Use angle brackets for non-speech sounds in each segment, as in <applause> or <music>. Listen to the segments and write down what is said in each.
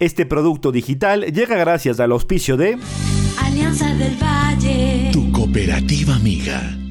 Este producto digital llega gracias al auspicio de Alianza del Valle. Tu cooperativa amiga.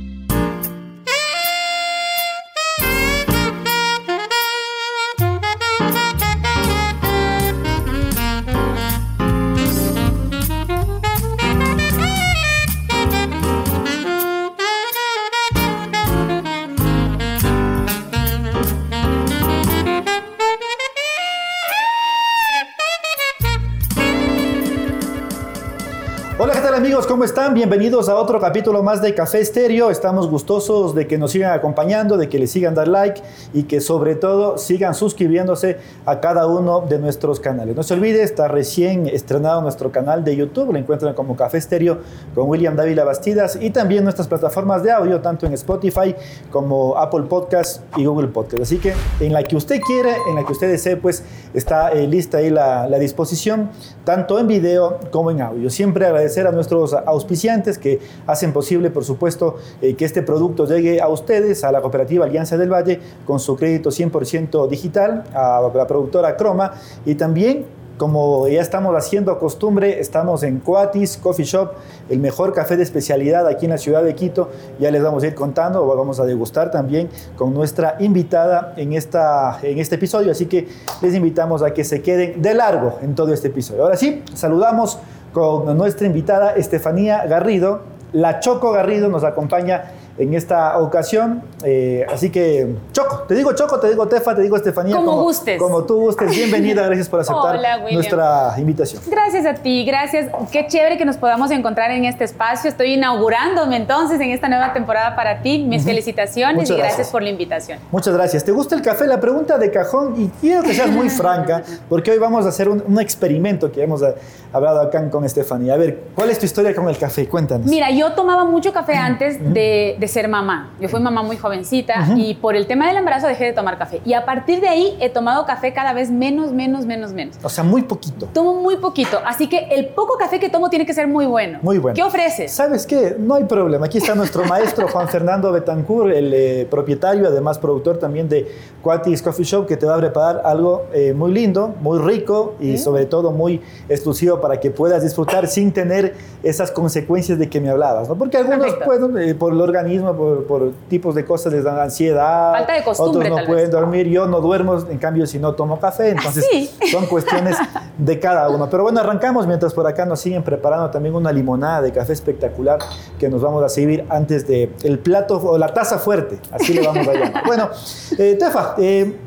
¿Cómo están? Bienvenidos a otro capítulo más de Café Estéreo. Estamos gustosos de que nos sigan acompañando, de que le sigan dar like y que sobre todo sigan suscribiéndose a cada uno de nuestros canales. No se olvide, está recién estrenado nuestro canal de YouTube, lo encuentran como Café Estéreo con William Dávila Bastidas y también nuestras plataformas de audio, tanto en Spotify como Apple Podcast y Google Podcast. Así que en la que usted quiere, en la que usted desee, pues está eh, lista ahí la, la disposición, tanto en video como en audio. Siempre agradecer a nuestros auspiciantes que hacen posible, por supuesto, eh, que este producto llegue a ustedes, a la cooperativa Alianza del Valle, con su crédito 100% digital, a la productora Croma y también como ya estamos haciendo costumbre, estamos en Coatis Coffee Shop, el mejor café de especialidad aquí en la ciudad de Quito. Ya les vamos a ir contando, o vamos a degustar también con nuestra invitada en, esta, en este episodio. Así que les invitamos a que se queden de largo en todo este episodio. Ahora sí, saludamos con nuestra invitada Estefanía Garrido. La Choco Garrido nos acompaña en esta ocasión. Eh, así que, Choco, te digo Choco, te digo Tefa, te digo Estefanía. Como, gustes. Como tú gustes. Bienvenida, gracias por aceptar Hola, nuestra invitación. Gracias a ti, gracias. Qué chévere que nos podamos encontrar en este espacio. Estoy inaugurándome entonces en esta nueva temporada para ti. Mis felicitaciones Muchas y gracias. gracias. por la invitación. Muchas gracias. ¿Te gusta el café? La pregunta de cajón, y quiero que seas muy <laughs> franca, porque hoy vamos a hacer un, un experimento que hemos eh, hablado acá con Estefanía. A ver, ¿cuál es tu historia con el café? Cuéntanos. Mira, yo tomaba mucho café antes de, de ser mamá. Yo fui mamá muy jovencita y por el tema del embarazo dejé de tomar café. Y a partir de ahí he tomado café cada vez menos, menos, menos, menos. O sea, muy poquito. Tomo muy poquito, así que el poco café que tomo tiene que ser muy bueno. Muy bueno. ¿Qué ofreces? ¿Sabes qué? No hay problema. Aquí está nuestro <laughs> maestro Juan Fernando Betancourt, el eh, propietario, además productor también de Quatis Coffee Shop, que te va a preparar algo eh, muy lindo, muy rico y sobre todo muy exclusivo para que puedas disfrutar sin tener esas consecuencias de que me hablabas, ¿no? Porque algunos, Perfecto. pueden, eh, por el organismo, por, por tipos de cosas, les dan ansiedad. Falta de costumbre, Otros no tal pueden vez. dormir. Yo no duermo, en cambio, si no tomo café. Entonces, sí? son cuestiones <laughs> de cada uno. Pero bueno, arrancamos mientras por acá nos siguen preparando también una limonada de café espectacular que nos vamos a servir antes de el plato o la taza fuerte. Así le vamos a llamar. <laughs> Bueno, eh, Tefa, eh,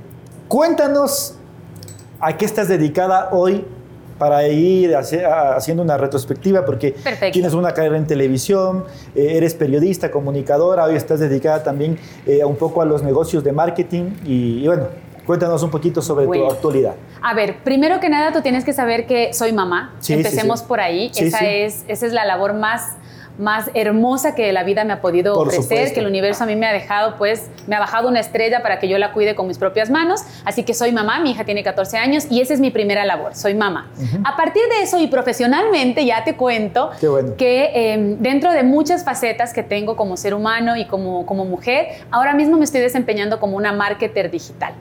cuéntanos a qué estás dedicada hoy para ir haciendo una retrospectiva, porque Perfecto. tienes una carrera en televisión, eh, eres periodista, comunicadora, hoy estás dedicada también eh, un poco a los negocios de marketing y, y bueno, cuéntanos un poquito sobre Bueno. tu actualidad. A ver, primero que nada tú tienes que saber que soy mamá. Sí, Empecemos sí, sí. por ahí. Esa. Es, esa es la labor más, más hermosa que la vida me ha podido Por ofrecer, supuesto. que el universo a mí me ha dejado, pues, me ha bajado una estrella para que yo la cuide con mis propias manos. Así que soy mamá, mi hija tiene 14 años y esa es mi primera labor, soy mamá. A partir de eso y profesionalmente ya te cuento bueno. que eh, dentro de muchas facetas que tengo como ser humano y como, como mujer, ahora mismo me estoy desempeñando como una marketer digital.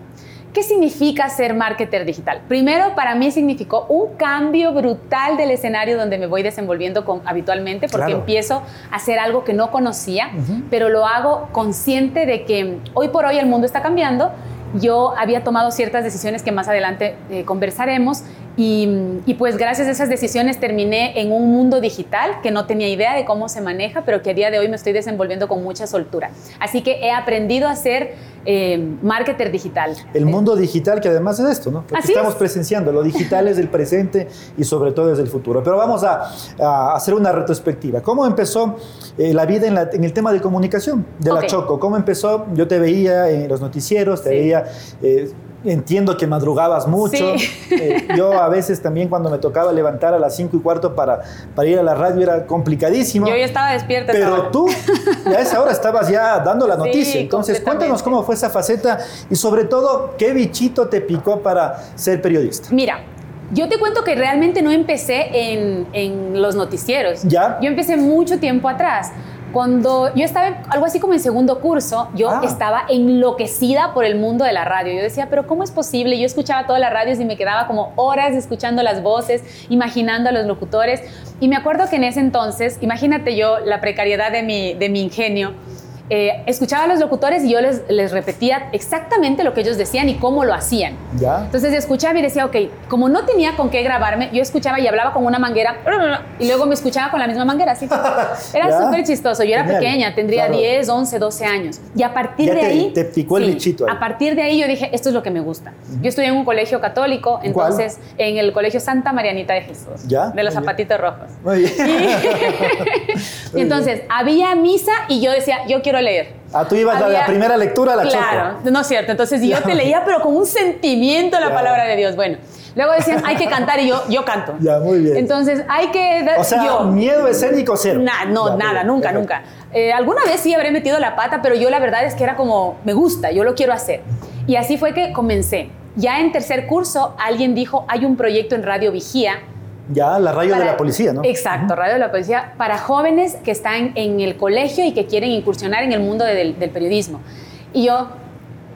¿Qué significa ser marketer digital? Primero, para mí significó un cambio brutal del escenario donde me voy desenvolviendo con- habitualmente, porque Claro. empiezo a hacer algo que no conocía, pero lo hago consciente de que hoy por hoy el mundo está cambiando. Yo había tomado ciertas decisiones que más adelante eh, conversaremos y, y pues gracias a esas decisiones terminé en un mundo digital que no tenía idea de cómo se maneja, pero que a día de hoy me estoy desenvolviendo con mucha soltura. Así que he aprendido a ser eh, marketer digital. El mundo digital, que además es esto, ¿no? Así estamos es. presenciando, lo digital es del presente y sobre todo es del futuro. Pero vamos a, a hacer una retrospectiva. ¿Cómo empezó eh, la vida en, la- en el tema de comunicación de la. Choco? ¿Cómo empezó? Yo te veía en los noticieros, te Sí. veía... eh, Entiendo que madrugabas mucho. Sí. Eh, yo a veces también cuando me tocaba levantar a las 5 y cuarto para, para ir a la radio era complicadísimo. Yo ya estaba despierta. Pero tú a esa hora estabas ya dando la Sí, noticia. Entonces, cuéntanos cómo fue esa faceta y sobre todo, ¿qué bichito te picó para ser periodista? Mira, yo te cuento que realmente no empecé en, en los noticieros. ¿Ya? Yo empecé mucho tiempo atrás. Cuando yo estaba en- algo así como en segundo curso, yo Ah. estaba enloquecida por el mundo de la radio. Yo decía, pero ¿cómo es posible? Yo escuchaba todas las radios y me quedaba como horas escuchando las voces, imaginando a los locutores. Y me acuerdo que en ese entonces, imagínate yo la precariedad de mi, de mi ingenio, eh, escuchaba a los locutores y yo les, les repetía exactamente lo que ellos decían y cómo lo hacían. ¿Ya? Entonces escuchaba y decía, ok, como no tenía con qué grabarme, yo escuchaba y hablaba con una manguera y luego me escuchaba con la misma manguera, así. <laughs> Era súper chistoso. Yo era Genial. pequeña, tendría Claro. 10, 11, 12 años. Y a partir Ya de te- ahí... te picó el bichito ahí. A partir de ahí yo dije, esto es lo que me gusta. Yo estudié en un colegio católico, ¿En cuál? entonces en el colegio Santa Marianita de Jesús, Ya, de los muy bien. zapatitos rojos. Muy bien. Y, <laughs> <laughs> Muy y entonces había misa y yo decía, yo quiero leer. Ah, tú ibas a la Había- primera lectura a la Claro, choco. no es cierto. Entonces yo te leía, pero con un sentimiento la palabra de Dios. Bueno, luego decían, hay que cantar y yo, yo canto. Ya, muy bien. Entonces hay que... O sea, yo, miedo escénico cero. Na- no, Ya, nada, nunca, perfecto. nunca. Eh, alguna vez sí habré metido la pata, pero yo la verdad es que era como, me gusta, yo lo quiero hacer. Y así fue que comencé. Ya en tercer curso, alguien dijo, hay un proyecto en Radio Vigía. Ya, la radio de la policía, ¿no? Exacto, Radio de la Policía, para jóvenes que están en el colegio y que quieren incursionar en el mundo del, del periodismo. Y yo,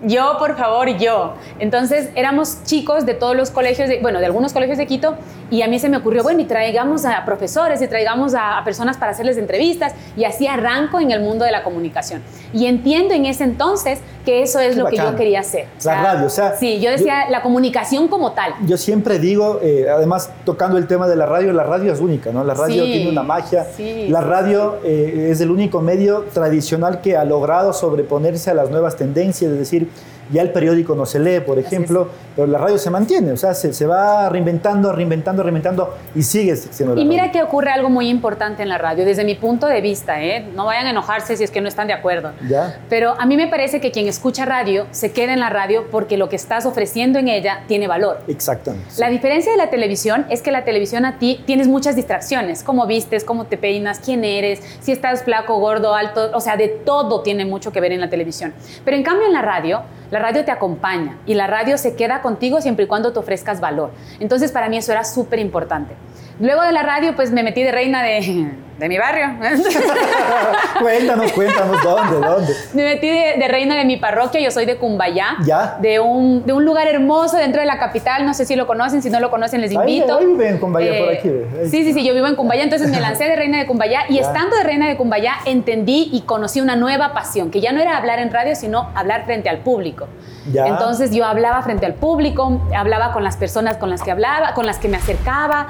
yo, por favor, yo. Entonces éramos chicos de todos los colegios, de- bueno, de algunos colegios de Quito, y a mí se me ocurrió, bueno, y traigamos a profesores y traigamos a, a personas para hacerles entrevistas, y así arranco en el mundo de la comunicación. Y entiendo en ese entonces que eso es Qué lo que bacán. yo quería hacer. La radio, o sea, Sí, yo decía la comunicación como tal. Yo siempre digo, eh, además tocando el tema de la radio, la radio es única, ¿no? La radio Sí, tiene una magia. sí, la sí, radio eh, es el único medio tradicional que ha logrado sobreponerse a las nuevas tendencias, es decir, ya el periódico no se lee, por ejemplo, pero la radio se mantiene, o sea, se, se va reinventando, reinventando, reinventando y sigue siendo la Y mira radio. que ocurre algo muy importante en la radio, desde mi punto de vista, ¿eh? no vayan a enojarse si es que no están de acuerdo. Ya. Pero a mí me parece que quien escucha radio se queda en la radio porque lo que estás ofreciendo en ella tiene valor. Exactamente. La diferencia de la televisión es que la televisión a ti tienes muchas distracciones, cómo vistes, cómo te peinas, quién eres, si estás flaco, gordo, alto, o sea, de todo tiene mucho que ver en la televisión. Pero en cambio en la radio, la radio te acompaña y la radio se queda contigo siempre y cuando te ofrezcas valor. Entonces para mí eso era súper importante. Luego de la radio, pues me metí de reina de, de mi barrio. <laughs> cuéntanos, cuéntanos, ¿dónde, dónde? Me metí de, de reina de mi parroquia, yo soy de Cumbayá, Ya. De, un, de un lugar hermoso dentro de la capital, no sé si lo conocen, si no lo conocen les Ahí- invito. ahí vive en Cumbayá, por aquí, ve. Ahí. Sí, sí, sí, yo vivo en Cumbayá, entonces me lancé de reina de Cumbayá y Ya. estando de reina de Cumbayá entendí y conocí una nueva pasión, que ya no era hablar en radio, sino hablar frente al público. Ya. Entonces yo hablaba frente al público, hablaba con las personas con las que hablaba, con las que me acercaba,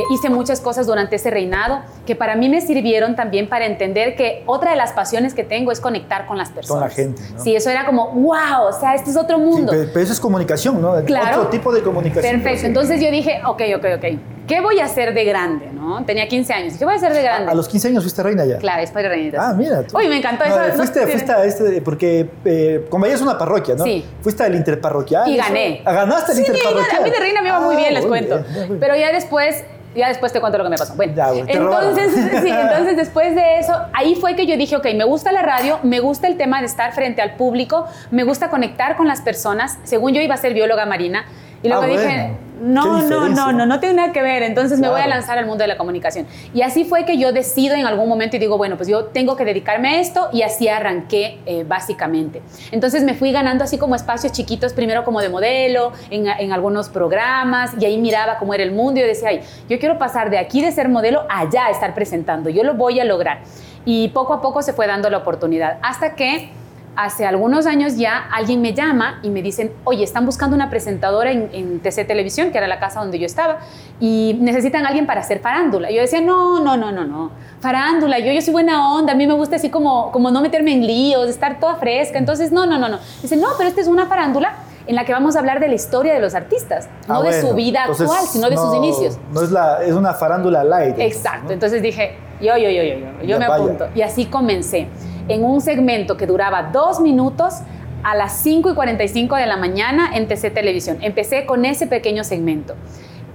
eh, hice muchas cosas durante ese reinado que para mí me sirvieron también para entender que otra de las pasiones que tengo es conectar con las personas. gente, ¿no? Sí, eso era como, wow, o sea, este es otro Sí, mundo. pero, pero eso es comunicación, ¿no? Claro. Otro tipo de comunicación. Perfecto, entonces yo dije, ok, ok, ok, ¿qué voy a hacer de grande? ¿no? Tenía 15 años, ¿qué voy a hacer de grande? A, a los 15 años fuiste reina ya. Claro, es para reinitas. Ah, mira. tú. Uy, me encantó No, eso. no fuiste, tiene- fuiste a este, porque eh, Combaya es una parroquia, ¿no? Sí. Fuiste al interparroquial. Y eso. gané. Ah, ¿Ganaste el Sí, interparroquial? a mí de reina me iba muy Ah, bien, les muy cuento. bien, muy bien. Pero ya después, ya después te cuento lo que me pasó. Bueno, Ya, entonces, <laughs> sí, entonces después de eso, ahí fue que yo dije, ok, me gusta la radio, me gusta el tema de estar frente al público, me gusta conectar con las personas. Según yo iba a ser bióloga marina. Y luego Ah, dije, bueno. no, no, no, no, no tiene nada que ver. Entonces me voy a lanzar al mundo de la comunicación. Y así fue que yo decido en algún momento y digo, bueno, pues yo tengo que dedicarme a esto y así arranqué eh, básicamente. Entonces me fui ganando así como espacios chiquitos, primero como de modelo, en, en algunos programas y ahí miraba cómo era el mundo y yo decía, ay, yo quiero pasar de aquí de ser modelo allá a estar presentando, yo lo voy a lograr. Y poco a poco se fue dando la oportunidad hasta que hace algunos años ya alguien me llama y me dicen, oye, están buscando una presentadora en, en TC Televisión, que era la casa donde yo estaba, y necesitan a alguien para hacer farándula. Y yo decía, no, no, no, no, no, farándula, yo, yo soy buena onda, a mí me gusta así como, como no meterme en líos, estar toda fresca, entonces, no, no, no, no. Dicen, no, pero esta es una farándula en la que vamos a hablar de la historia de los artistas, no Ah, de su bueno. vida Entonces, actual, sino de sus inicios. No es, la, es una farándula light. entonces, Exacto, ¿no? entonces dije, yo, yo, yo, yo, yo, yo me vaya. apunto. Y así comencé, en un segmento que duraba dos minutos a las 5 y 45 de la mañana en TC Televisión. Empecé con ese pequeño segmento.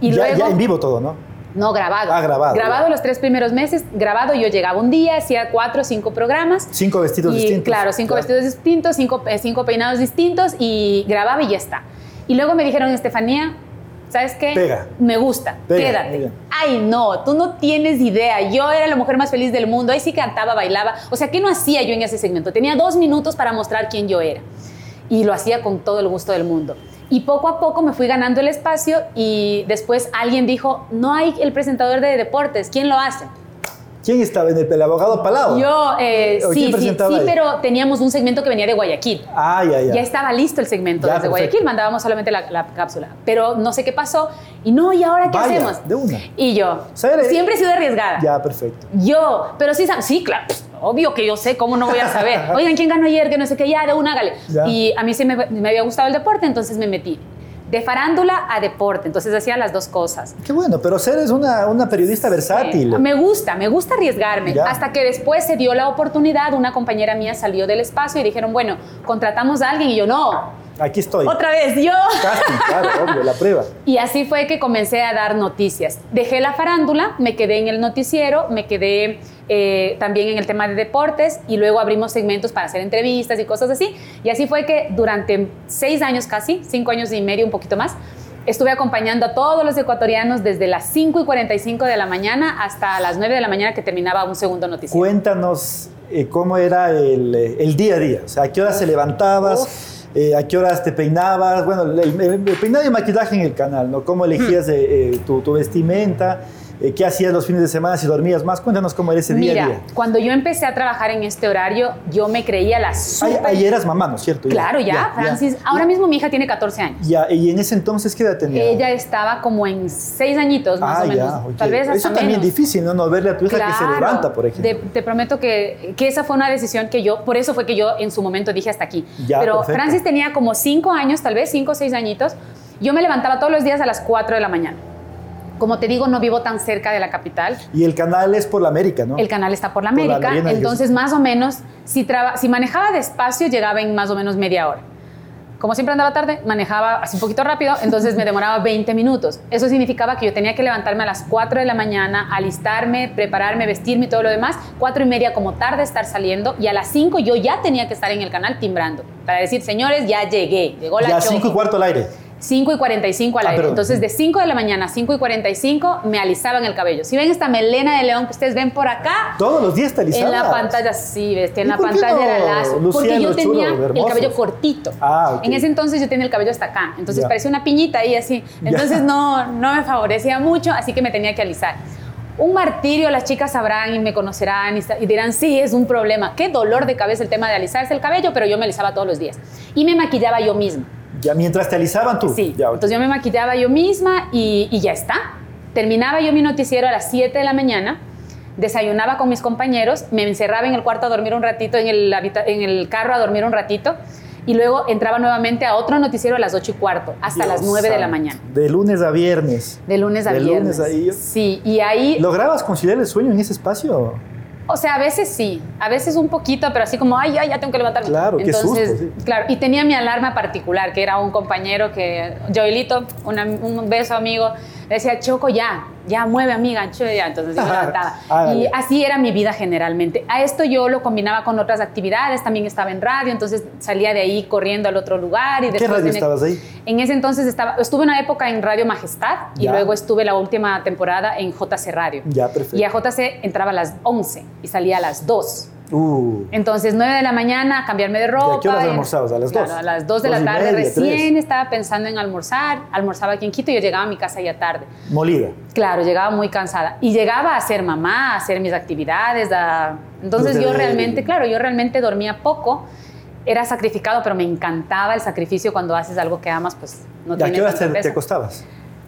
Y ya, luego... ya en vivo todo, ¿no? No, grabado. Ah, grabado, Grabado ya. los tres primeros meses. Grabado, yo llegaba un día, hacía cuatro o cinco programas. Cinco vestidos Y, distintos. Claro, cinco Claro. vestidos distintos, cinco, eh, cinco peinados distintos y grababa y ya está. Y luego me dijeron, Estefanía, ¿sabes qué? Pega. Me gusta, Pega, quédate. bien. Ay, no, tú no tienes idea. Yo era la mujer más feliz del mundo. Ahí sí cantaba, bailaba. O sea, ¿qué no hacía yo en ese segmento? Tenía dos minutos para mostrar quién yo era. Y lo hacía con todo el gusto del mundo. Y poco a poco me fui ganando el espacio y después alguien dijo, no hay el presentador de deportes, ¿quién lo hace? ¿Quién estaba en el, el abogado Palau? Yo, eh, ¿O quién sí, sí, sí, ahí? pero teníamos un segmento que venía de Guayaquil. Ah, ya, ya. Ya estaba listo el segmento Ya, desde perfecto. Guayaquil, mandábamos solamente la, la cápsula. Pero no sé qué pasó. Y no, ¿y ahora qué Vaya, hacemos? de una. Y yo, ¿Sabe? siempre he sido arriesgada. Ya, perfecto. Yo, pero sí, sí, claro, obvio que yo sé, ¿cómo no voy a saber? <laughs> Oigan, ¿quién ganó ayer? Que no sé qué, ya, de una, hágale. Ya. Y a mí sí me, me había gustado el deporte, entonces me metí de farándula a deporte, entonces hacía las dos cosas. Qué bueno, pero ser es una, una periodista versátil. Sí, Me gusta, me gusta arriesgarme. Ya. Hasta que después se dio la oportunidad, una compañera mía salió del espacio y dijeron, bueno, contratamos a alguien y yo no. Aquí estoy. Otra vez yo. Casting, claro, obvio, la prueba. Y así fue que comencé a dar noticias. Dejé la farándula, me quedé en el noticiero, me quedé eh, también en el tema de deportes y luego abrimos segmentos para hacer entrevistas y cosas así. Y así fue que durante seis años casi, cinco años y medio, un poquito más, estuve acompañando a todos los ecuatorianos desde las 5 y 45 de la mañana hasta las 9 de la mañana que terminaba un segundo noticiero. Cuéntanos eh, cómo era el, eh, el día a día. O sea, ¿a qué horas se levantabas? Eh, ¿A qué horas te peinabas? Bueno, el, el- el peinado y maquillaje en el canal, ¿no? ¿Cómo elegías eh, eh, tu, tu vestimenta? Eh, ¿Qué hacías los fines de semana si dormías más? Cuéntanos cómo era ese día Mira, a día. cuando yo empecé a trabajar en este horario, yo me creía la super... ahí eras mamá, ¿no es cierto? Claro, ya, Francis. Ahora mismo mi hija tiene 14 años. Ya, y en ese entonces, ¿qué edad tenía? Ella estaba como en seis añitos, más ah, o menos. ya, ok. Tal vez hasta Eso también menos. es difícil, ¿no? No verle a tu hija que se Claro. levanta, por ejemplo. Te, te prometo que, que esa fue una decisión que yo, por eso fue que yo en su momento dije hasta aquí. Ya, Pero perfecto. Francis tenía como cinco años, tal vez cinco o seis añitos. Yo me levantaba todos los días a las 4 de la mañana. Como te digo, no vivo tan cerca de la capital. Y el canal es por la América, ¿no? El canal está por la Por la América, entonces más o menos, si, traba- si manejaba despacio, llegaba en más o menos media hora. Como siempre andaba tarde, manejaba así un poquito rápido, entonces me demoraba 20 minutos. Eso significaba que yo tenía que levantarme a las 4 de la mañana, alistarme, prepararme, vestirme y todo lo demás. 4 y media como tarde estar saliendo y a las 5 yo ya tenía que estar en el canal timbrando para decir, señores, ya llegué, llegó la Ya Choco". 5 y cuarto al aire. 5 y 45 al Ah, aire. perdón. Entonces, de 5 de la mañana a 5 y 45 me alisaban el cabello. Si ven esta melena de león que ustedes ven por acá, Todos los días te en alisabas. la pantalla, sí, bestia, en ¿Y la pantalla no, era lazo. porque yo tenía chulo, el cabello cortito. Ah, ok. En ese entonces yo tenía el cabello hasta acá. Entonces parecía una piñita ahí así. Entonces no, no me favorecía mucho, así que me tenía que alisar. Un martirio, las chicas sabrán y me conocerán y dirán, sí, es un problema. Qué dolor de cabeza el tema de alisarse el cabello, pero yo me alisaba todos los días. Y me maquillaba yo misma. Ya mientras te alisaban tú. Sí, Ya, entonces yo me maquillaba yo misma y, y ya está. Terminaba yo mi noticiero a las 7 de la mañana, desayunaba con mis compañeros, me encerraba en el cuarto a dormir un ratito, en el, en el carro a dormir un ratito y luego entraba nuevamente a otro noticiero a las 8 y cuarto, hasta Dios las 9 de la mañana. De lunes a viernes. De lunes a De viernes. lunes a. Sí, y ahí, ¿Lograbas conciliar el sueño en ese espacio? O sea, a veces sí, a veces un poquito, pero así como, ay, ya, ya tengo que levantarme. Claro, qué Entonces, susto, sí. claro, y tenía mi alarma particular, que era un compañero que, Joelito, una- un beso amigo, le decía, Choco, ya, ya, mueve amiga, ya. Entonces yo <laughs> levantaba. Hágale. Y así era mi vida generalmente. A esto yo lo combinaba con otras actividades, también estaba en radio, entonces salía de ahí corriendo al otro lugar. Y ¿Qué después radio tenía- estabas ahí? En ese entonces estaba, estuve una época en Radio Majestad y luego estuve la última temporada en JC Radio. Ya, perfecto. Y a JC entraba a las 11 y salía a las 2. Uh, Entonces, 9 de la mañana, cambiarme de ropa. ¿Y a qué horas almorzabas? ¿A las Claro, dos? a las 2 de la tarde media, recién estaba pensando en almorzar. Almorzaba aquí en Quito y yo llegaba a mi casa ya tarde. molida. Claro, llegaba muy cansada. Y llegaba a ser mamá, a hacer mis actividades. a- Entonces yo realmente, claro, yo realmente dormía poco. Era sacrificado, pero me encantaba el sacrificio cuando haces algo que amas, pues no ¿Y a qué horas te, te acostabas?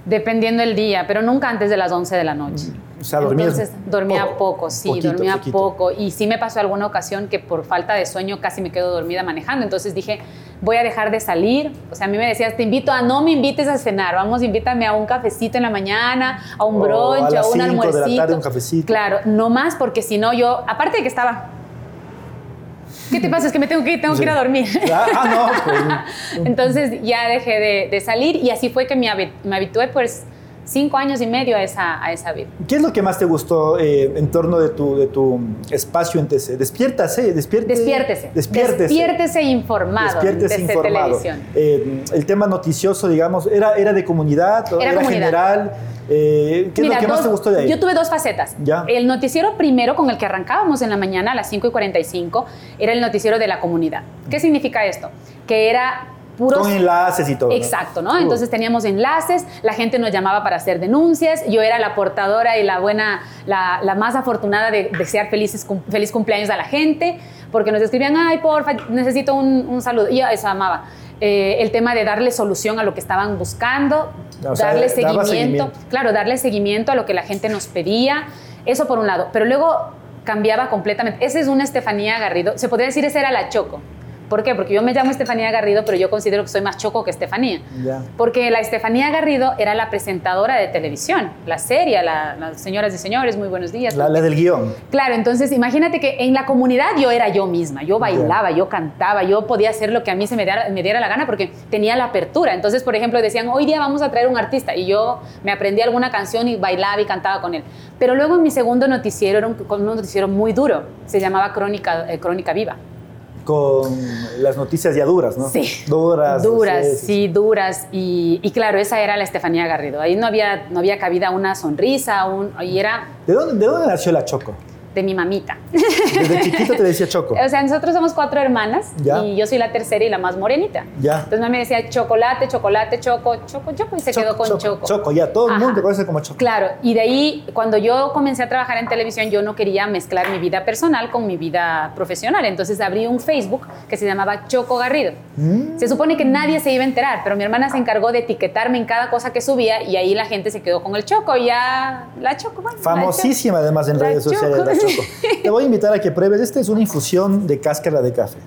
Dependiendo el día, pero nunca antes de las 11 de la noche. O sea, dormías Entonces, dormía poco, poco, sí, poquito, dormía poquito. poco. Y sí me pasó alguna ocasión que por falta de sueño casi me quedo dormida manejando. Entonces dije, voy a dejar de salir. O sea, a mí me decías, te invito a, no me invites a cenar, vamos, invítame a un cafecito en la mañana, a un a brunch, a, un cinco de la almuercito. tarde, un cafecito. Claro, no más porque si no yo, aparte de que estaba... ¿Qué te pasa? Es que me tengo que ir, tengo que ir a dormir. Ah, ah, no, pues. <laughs> <laughs> Entonces ya dejé de, de salir y así fue que me, me habitué, pues cinco años y medio a esa, a esa vida. ¿Qué es lo que más te gustó eh, en torno de tu, de tu espacio en TC? Despiértase, despierte, Despiértese. Despiértese. Despiértese informado. Despiértese desde informado. televisión. Eh, el tema noticioso, digamos, ¿era, era de comunidad? Era ¿Era comunidad. general? Eh, ¿Qué es Mira, lo que más dos- te gustó de ahí? Yo tuve dos facetas. Ya. El noticiero primero con el que arrancábamos en la mañana a las 5 y 45 era el noticiero de la comunidad. ¿Qué significa esto? Que era puros... Con enlaces y todo. Exacto, ¿no? Entonces teníamos enlaces, la gente nos llamaba para hacer denuncias, yo era la portadora y la buena, la, la más afortunada de desear felices, cum- feliz cumpleaños a la gente, porque nos escribían, ay, porfa, necesito un, un saludo. Y yo eso amaba. Eh, el tema de darle solución a lo que estaban buscando, O sea, darle seguimiento, seguimiento. claro, darle seguimiento a lo que la gente nos pedía, eso por un lado, pero luego cambiaba completamente. Esa es una Estefanía Garrido, se podría decir esa era la Choco. ¿Por qué? Porque yo me llamo Estefanía Garrido, pero yo considero que soy más Choco que Estefanía. Ya. Porque la Estefanía Garrido era la presentadora de televisión, la serie, la- las señoras y señores, muy buenos días. La, la del guion. Claro, entonces imagínate que en la comunidad yo era yo misma, yo bailaba, yo cantaba, yo podía hacer lo que a mí se me diera, me diera la gana porque tenía la apertura. Entonces, por ejemplo, decían, hoy día vamos a traer un artista y yo me aprendí alguna canción y bailaba y cantaba con él. Pero luego en mi segundo noticiero era un, un noticiero muy duro, se llamaba Crónica, eh, Crónica Viva. Con las noticias ya duras, ¿no? Sí. Duras. Duras, sí, sí, sí. duras. Y, y claro, esa era la Estefanía Garrido. Ahí no había, no había cabida una sonrisa, un, y era ¿De dónde, ¿De dónde nació la Choco? De mi mamita. Desde chiquito te decía Choco. <laughs> O sea, nosotros somos cuatro hermanas Ya. y yo soy la tercera y la más morenita. Ya. Entonces mamá me decía chocolate, chocolate, choco, choco, choco y se quedó con choco. Choco, ya. Todo el Ajá. mundo conoce como Choco. Claro, y de ahí cuando yo comencé a trabajar en televisión yo no quería mezclar mi vida personal con mi vida profesional, entonces abrí un Facebook que se llamaba Choco Garrido. Mm. Se supone que nadie se iba a enterar, pero mi hermana se encargó de etiquetarme en cada cosa que subía y ahí la gente se quedó con el Choco y ya la Choco. bueno, la Famosísima además en La redes sociales Choco. la Choco. <laughs> Te voy a invitar a que pruebes. Esta es una infusión de cáscara de café.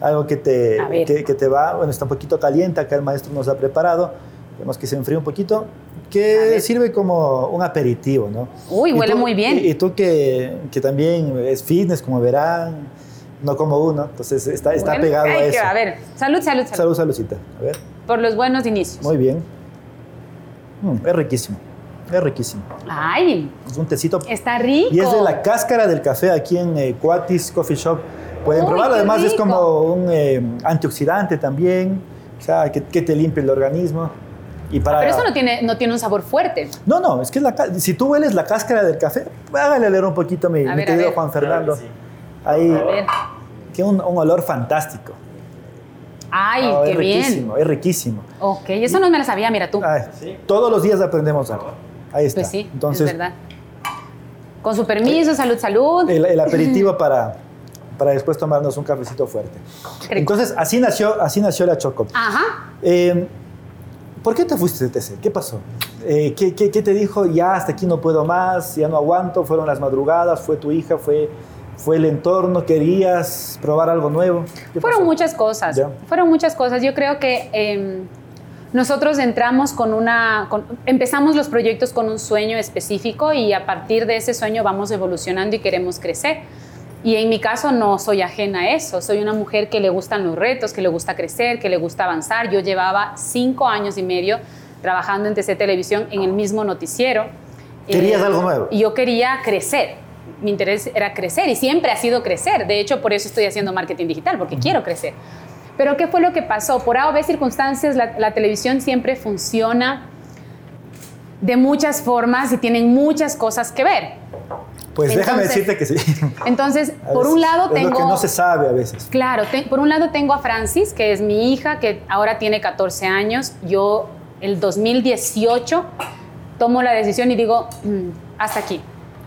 Algo que te, que, que te va, bueno, está un poquito caliente, acá el maestro nos ha preparado. Vemos que se enfría un poquito, que sirve como un aperitivo, ¿no? Uy, Y huele tú- muy bien. Y, y tú que, que también es fitness, como verán, no como uno, entonces está, está Bueno, pegado a eso. a ver, salud, salud, salud. Salud, saludcita. A ver, Por los buenos inicios. muy bien. Mm, es riquísimo, es riquísimo. Ay, Es un tecito está rico. Y es de la cáscara del café aquí en eh, Cuatis Coffee Shop. Pueden Uy, probarlo. Además, es como un eh, antioxidante también. O sea, que, que te limpia el organismo. Y para... Pero eso no tiene, no tiene un sabor fuerte. No, no, es que la, si tú hueles la cáscara del café, hágale leer un poquito a mi, A mi ver, a querido ver. Juan Fernando. Ahí, A ver. que un, un olor fantástico. Ay, qué es bien. riquísimo, es riquísimo. Ok, eso no me lo sabía, mira tú. Ay, Todos los días aprendemos algo. Ahí está. pues sí, Entonces, es verdad. Con su permiso, salud, salud. el, el aperitivo <laughs> para, para después tomarnos un cafecito fuerte. Rico. Entonces, así nació, así nació la Choco. Ajá. Eh, ¿Por qué te fuiste de TC? ¿Qué pasó? Eh, ¿qué, qué, qué te dijo? Ya hasta aquí no puedo más, ya no aguanto. ¿Fueron las madrugadas? ¿Fue tu hija? ¿Fue, fue el entorno? ¿Querías probar algo nuevo? ¿Qué Fueron pasó? muchas cosas. Ya. Fueron muchas cosas. Yo creo que eh, nosotros entramos con una. con- empezamos los proyectos con un sueño específico y a partir de ese sueño vamos evolucionando y queremos crecer. Y en mi caso no soy ajena a eso. Soy una mujer que le gustan los retos, que le gusta crecer, que le gusta avanzar. Yo llevaba cinco años y medio trabajando en TC Televisión en el mismo noticiero. Querías algo nuevo. Y yo quería crecer. Mi interés era crecer y siempre ha sido crecer. De hecho, por eso estoy haciendo marketing digital, porque quiero crecer. Pero ¿qué fue lo que pasó? Por A o B circunstancias, la, la televisión siempre funciona de muchas formas y tienen muchas cosas que ver. Pues déjame decirte que sí. Entonces, <laughs> A por un lado es tengo... lo que no se sabe a veces. Claro, te- por un lado tengo a Francis, que es mi hija, que ahora tiene 14 años. Yo, el 2018, tomo la decisión y digo, "Mm, hasta aquí.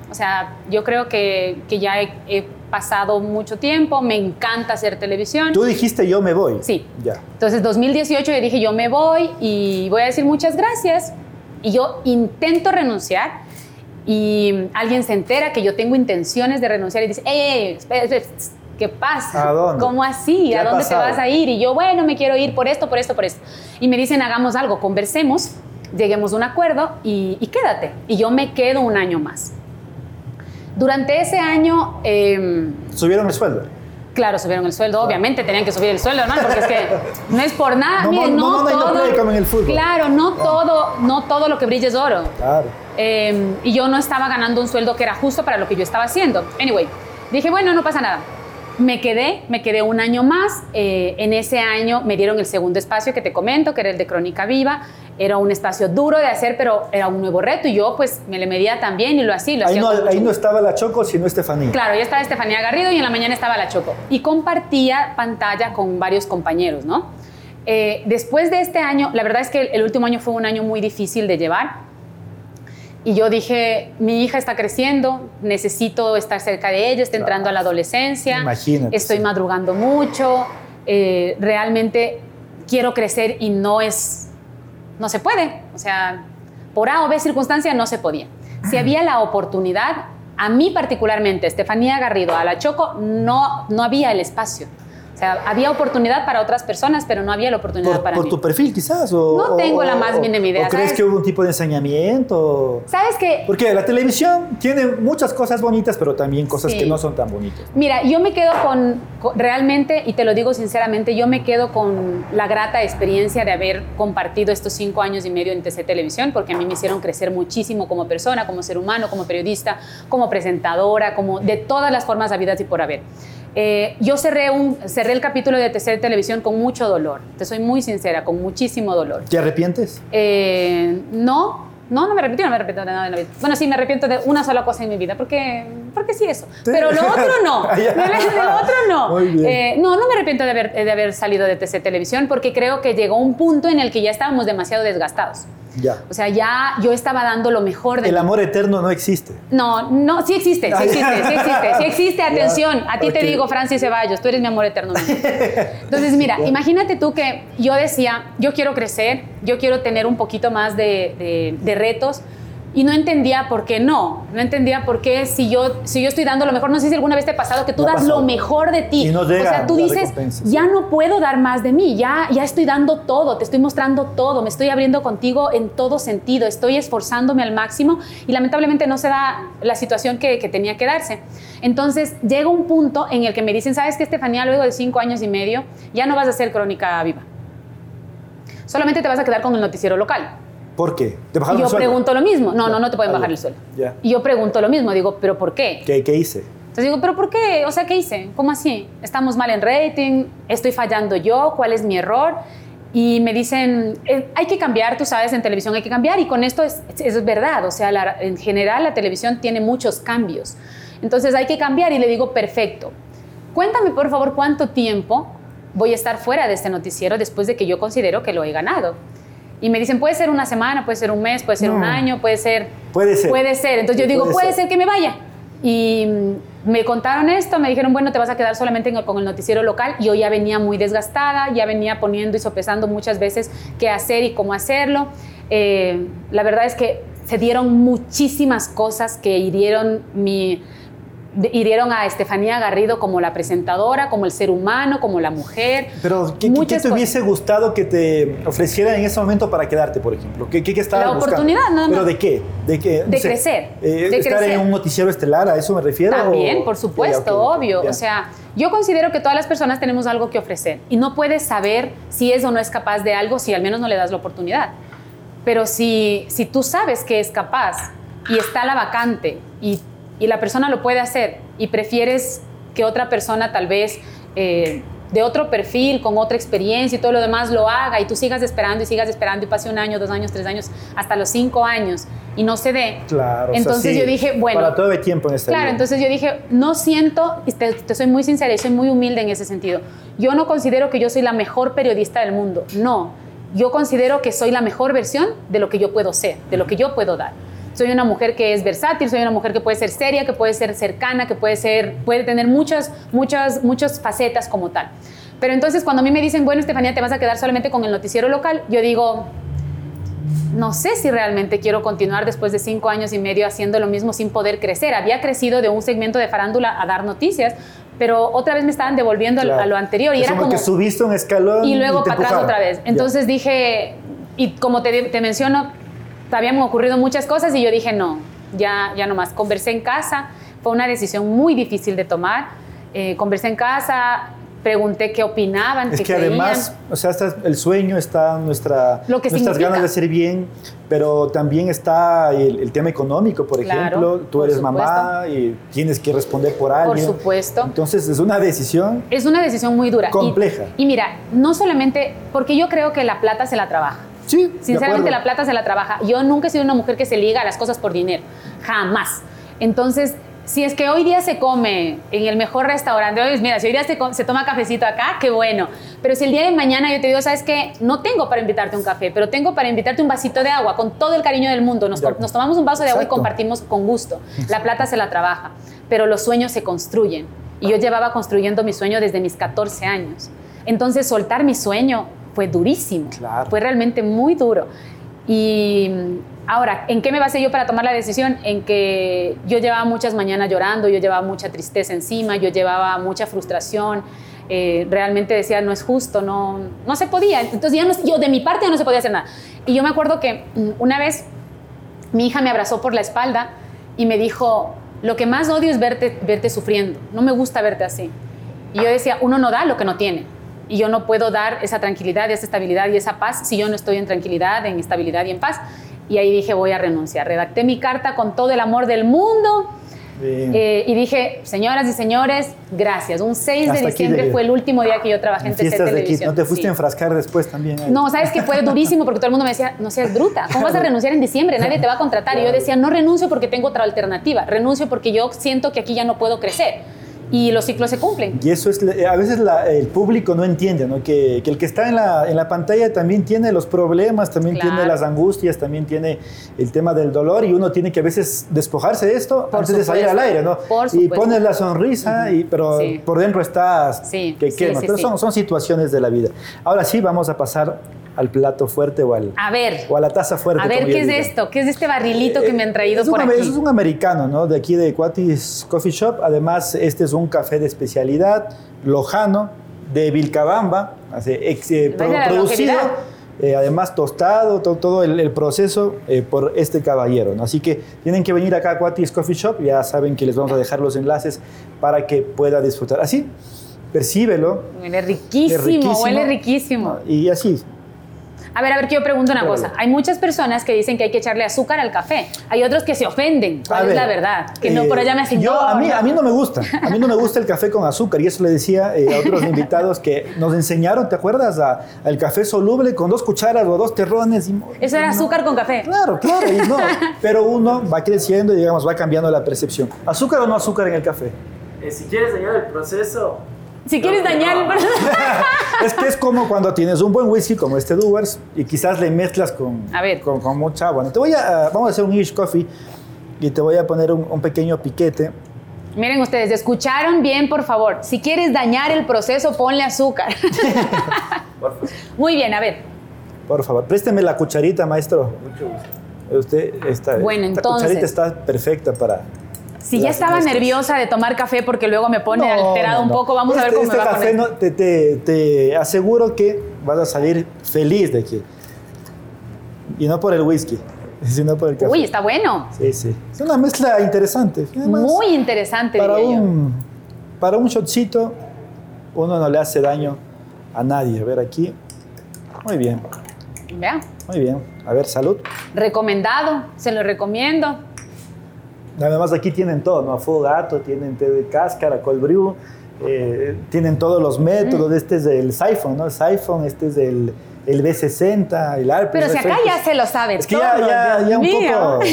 O sea, yo creo que, que ya he, he pasado mucho tiempo, me encanta hacer televisión. Tú dijiste yo me voy. Sí. Ya. Entonces, 2018 yo dije, yo me voy y voy a decir muchas gracias. Y yo intento renunciar y alguien se entera que yo tengo intenciones de renunciar y dice, ¡Ey, ey, espera, espera, ¿qué pasa? ¿A dónde? ¿Cómo así? ¿Qué ¿A dónde te vas a ir? Y yo, bueno, me quiero ir por esto, por esto, por esto. Y me dicen, hagamos algo, conversemos, lleguemos a un acuerdo y, y quédate. Y yo me quedo un año más. Durante ese año... em, Subieron el sueldo. Claro, subieron el sueldo, obviamente tenían que subir el sueldo, hermano, porque es que no es por nada. <laughs> No, Miren, no, no, no, todo. en el fútbol. Claro, no todo, no todo lo que brilla es oro. Claro. Eh, y yo no estaba ganando un sueldo que era justo para lo que yo estaba haciendo. Anyway, dije, bueno, no pasa nada. Me quedé, me quedé un año más. Eh, en ese año me dieron el segundo espacio que te comento, que era el de Crónica Viva. Era un espacio duro de hacer, pero era un nuevo reto y yo pues me le medía también y lo Lo Ahí hacía no, ahí no estaba la Choco, sino Estefanía. Claro, ya estaba Estefanía Garrido y en la mañana estaba la Choco. Y compartía pantalla con varios compañeros, ¿no? Eh, después de este año, la verdad es que el, el último año fue un año muy difícil de llevar. Y yo dije, mi hija está creciendo, necesito estar cerca de ella, está entrando a la adolescencia, Imagínate, estoy sí. madrugando mucho, eh, realmente quiero crecer y no es, no se puede. O sea, por A o B circunstancia no se podía. Si había la oportunidad, a mí particularmente, Estefanía Garrido, a la Choco, no, no había el espacio. O sea, había oportunidad para otras personas, pero no había la oportunidad Por, para por mí. tu perfil, quizás. O, No tengo la más mínima idea, ¿O crees que hubo un tipo de ensañamiento? ¿Sabes qué? Porque la televisión tiene muchas cosas bonitas, pero también cosas Sí. que no son tan bonitas. Mira, yo me quedo con, con- realmente, y te lo digo sinceramente, yo me quedo con la grata experiencia de haber compartido estos cinco años y medio en TC Televisión, porque a mí me hicieron crecer muchísimo como persona, como ser humano, como periodista, como presentadora, como de todas las formas habidas y por haber. Eh, yo cerré, un, cerré el capítulo de TC Televisión con mucho dolor, te soy muy sincera, con muchísimo dolor. ¿Te arrepientes? Eh, no, no, no me arrepiento, no me arrepiento de nada en la vida. Bueno, sí, me arrepiento de una sola cosa en mi vida, porque, porque sí eso. Pero lo otro no. <laughs> Ya. De lo otro no. Muy bien. Eh, no, no me arrepiento de haber, de haber salido de TC Televisión, porque creo que llegó un punto en el que ya estábamos demasiado desgastados. Ya. O sea, ya yo estaba dando lo mejor de El mí. amor eterno no existe. No, no, sí existe, sí existe, sí <laughs> existe, sí existe, atención. A ti te digo, Francis Ceballos, tú eres mi amor eterno. <laughs> Entonces, mira, imagínate tú que yo decía, yo quiero crecer, yo quiero tener un poquito más de, de- de retos. Y no entendía por qué no. No entendía por qué si yo, si yo estoy dando lo mejor. No sé si alguna vez te ha pasado que tú das lo mejor de ti. Y no llega o sea, tú dices, ya no puedo dar más de mí. Ya, ya estoy dando todo. Te estoy mostrando todo. Me estoy abriendo contigo en todo sentido. Estoy esforzándome al máximo. Y lamentablemente no se da la situación que, que tenía que darse. Entonces llega un punto en el que me dicen, ¿sabes qué, Estefanía? Luego de cinco años y medio, ya no vas a hacer crónica viva. Solamente te vas a quedar con el noticiero local. ¿Por qué? ¿Te bajaron yo el sueldo? pregunto lo mismo. No, no, no te pueden bajar ya. el sueldo. Ya. Y yo pregunto lo mismo. Digo, ¿pero por qué? ¿Qué, qué hice? Entonces digo, ¿pero por qué? O sea, ¿qué hice? ¿Cómo así? ¿Estamos mal en rating? ¿Estoy fallando yo? ¿Cuál es mi error? Y me dicen, "Eh, hay que cambiar, tú sabes, en televisión hay que cambiar. Y con esto es, es verdad. O sea, la- en general la televisión tiene muchos cambios. Entonces hay que cambiar. Y le digo, perfecto. Cuéntame, por favor, cuánto tiempo voy a estar fuera de este noticiero después de que yo considero que lo he ganado. Y me dicen, puede ser una semana, puede ser un mes, puede ser un No. año, puede ser... Puede ser. Puede ser. Entonces yo digo, Puede puede ser. ser que me vaya. Y mm, me contaron esto, me dijeron, bueno, te vas a quedar solamente en el- con el noticiero local. Yo ya venía muy desgastada, ya venía poniendo y sopesando muchas veces qué hacer y cómo hacerlo. Eh, la verdad es que se dieron muchísimas cosas que hirieron mi hirieron a Estefanía Garrido como la presentadora, como el ser humano, como la mujer. Pero, ¿qué, qué- te hubiese gustado que te ofrecieran en ese momento para quedarte, por ejemplo? ¿Qué, qué, qué estabas La buscando? oportunidad, nada ¿Pero más. de qué? ¿De, qué? De crecer, eh, de ¿Estar crecer. en un noticiero estelar? ¿A eso me refiero? También, o- por supuesto, Ya, ok, ok, obvio. ya. O sea, yo considero que todas las personas tenemos algo que ofrecer y no puedes saber si es o no es capaz de algo si al menos no le das la oportunidad. Pero si, si tú sabes que es capaz y está la vacante y, y la persona lo puede hacer y prefieres que otra persona tal vez eh, de otro perfil, con otra experiencia y todo lo demás lo haga y tú sigas esperando y sigas esperando y pase un año, dos años, tres años, hasta los cinco años y no se dé. Claro. o sea, Entonces sí, yo dije, bueno. Para todo hay tiempo en esta Claro, entonces yo dije, no siento, y te, te soy muy sincera y soy muy humilde en ese sentido. Yo no considero que yo soy la mejor periodista del mundo, no. Yo considero que soy la mejor versión de lo que yo puedo ser, de lo que yo puedo dar. Soy una mujer que es versátil, soy una mujer que puede ser seria, que puede ser cercana, que puede ser, puede tener muchas, muchas, muchas facetas como tal. Pero entonces cuando a mí me dicen, bueno, Estefanía, te vas a quedar solamente con el noticiero local, yo digo, no sé si realmente quiero continuar después de cinco años y medio haciendo lo mismo sin poder crecer. Había crecido de un segmento de farándula a dar noticias, pero otra vez me estaban devolviendo Claro. a lo anterior y Es era como, que subiste un escalón Y luego te para atrás otra vez. Ya. Entonces dije, y como te, te menciono, habían ocurrido muchas cosas y yo dije, no, ya, ya no más. Conversé en casa, fue una decisión muy difícil de tomar. eh, conversé en casa, pregunté qué opinaban, Es qué que además, o sea, está el sueño, está nuestra, Lo que nuestras significa. ganas de hacer bien, pero también está el, el tema económico, por Claro, ejemplo. Tú por eres mamá y tienes que responder por alguien. supuesto. Entonces es una decisión. Es una decisión muy dura. Y- Compleja. Y, mira, no solamente, porque yo creo que la plata se la trabaja. Sí, Sinceramente, la plata se la trabaja. Yo nunca he sido una mujer que se liga a las cosas por dinero. Jamás. Entonces, si es que hoy día se come en el mejor restaurante, hoy, mira, si hoy día se, toma cafecito acá, qué bueno. Pero si el día de mañana yo te digo, ¿sabes qué? No tengo para invitarte un café, pero tengo para invitarte un vasito de agua con todo el cariño del mundo. Nos, nos tomamos un vaso de agua y compartimos con gusto. La plata se la trabaja, pero los sueños se construyen. Y yo llevaba construyendo mi sueño desde mis 14 años. Entonces, soltar mi sueño fue durísimo. Claro. Fue realmente muy duro. Y ahora, ¿en qué me basé yo para tomar la decisión? En que yo llevaba muchas mañanas llorando, yo llevaba mucha tristeza encima, yo llevaba mucha frustración. eh, realmente decía, no es justo, no, no se podía. Entonces, ya no, yo de mi parte ya no se podía hacer nada. Y yo me acuerdo que mm, una vez mi hija me abrazó por la espalda y me dijo, lo que más odio es verte, verte sufriendo, no me gusta verte así. Y yo decía, uno no da lo que no tiene. Y yo no puedo dar esa tranquilidad, esa estabilidad y esa paz si yo no estoy en tranquilidad, en estabilidad y en paz. Y ahí dije, voy a renunciar. Redacté mi carta con todo el amor del mundo. Eh, y dije, señoras y señores, gracias. Un 6 de Hasta aquí diciembre fue el último día que yo trabajé en, En TC de Televisión. ¿no te fuiste Sí. a enfrascar después también? ahí? No, sabes que fue durísimo porque todo el mundo me decía, no seas bruta, ¿cómo vas a renunciar en diciembre? Nadie te va a contratar. Y yo decía, no renuncio porque tengo otra alternativa, renuncio porque yo siento que aquí ya no puedo crecer. Y los ciclos se cumplen. Y eso es, a veces la- el público no entiende, ¿no? Que, que el que está en la, en la pantalla también tiene los problemas, también Claro. tiene las angustias, también tiene el tema del dolor y uno tiene que a veces despojarse de esto Por antes de salir al aire, ¿no? por y pones la sonrisa, y, pero Sí. por dentro estás Sí, que quema. sí, Pero. Son, son situaciones de la vida. Ahora sí, vamos a pasar al plato fuerte o, al, A ver, o a la taza fuerte. a ver, ¿qué es de esto? ¿Qué es de este barrilito que me han traído es un, por ame- aquí? Es un americano, ¿no? De aquí de Cuatis Coffee Shop. Además, este es un café de especialidad, lojano, de Vilcabamba, así, ex- eh, producido, eh, además tostado, to- todo el, el proceso eh, por este caballero, ¿no? Así que tienen que venir acá a Cuatis Coffee Shop, ya saben que les vamos a dejar los enlaces para que pueda disfrutar. Así, percíbelo. Huele riquísimo, es riquísimo. huele riquísimo. Y así, A ver, a ver, que yo pregunto una cosa. Hay muchas personas que dicen que hay que echarle azúcar al café. Hay otros que se ofenden. A ¿Cuál es ver, la verdad? Que no eh, por allá me hacen yo, no, a, mí, no. a mí no me gusta. A mí no me gusta el café con azúcar. Y eso le decía eh, a otros <laughs> invitados que nos enseñaron, ¿te acuerdas? A- al café soluble con dos cucharas o dos terrones. y- Eso era no. azúcar con café. Claro, claro. y no. <laughs> Pero uno va creciendo y, digamos, va cambiando la percepción. ¿Azúcar o no azúcar en el café? Eh, si quieres dañar el proceso, Si quieres dañar no. el <laughs> Es que es como cuando tienes un buen whisky como este Duvers y quizás le mezclas con, A ver. con, con mucha agua. ¿no? Te voy a, vamos a hacer un Irish Coffee y te voy a poner un, un pequeño piquete. Miren ustedes, escucharon bien, por favor. Si quieres dañar el proceso, ponle azúcar. <laughs> por favor. Muy bien, a ver. Por favor, présteme la cucharita, maestro. Mucho gusto. Usted está. Bueno, entonces- cucharita está perfecta para. Si ya estaba nerviosa de tomar café porque luego me pone No, un poco, vamos a ver Este- cómo este me va café te, te- te aseguro que vas a salir feliz de aquí. Y no por el whisky, <laughs> sino por el café. Uy, está bueno. Sí, sí. Es una mezcla interesante. Además, Muy interesante, para diría yo. un, para un shotcito, uno no le hace daño a nadie. A ver aquí. Muy bien, Vea, muy bien. A ver, salud. recomendado, se lo recomiendo. Además aquí tienen todo, ¿no? Afogato, tienen té de cáscara, cold brew, eh, tienen todos los Mm. métodos. Este es del Siphon, ¿no? El Siphon, este es del el B60, el ARP. Pero si acá ya se lo sabe Es que todo, ya, ya, ya un mío. poco...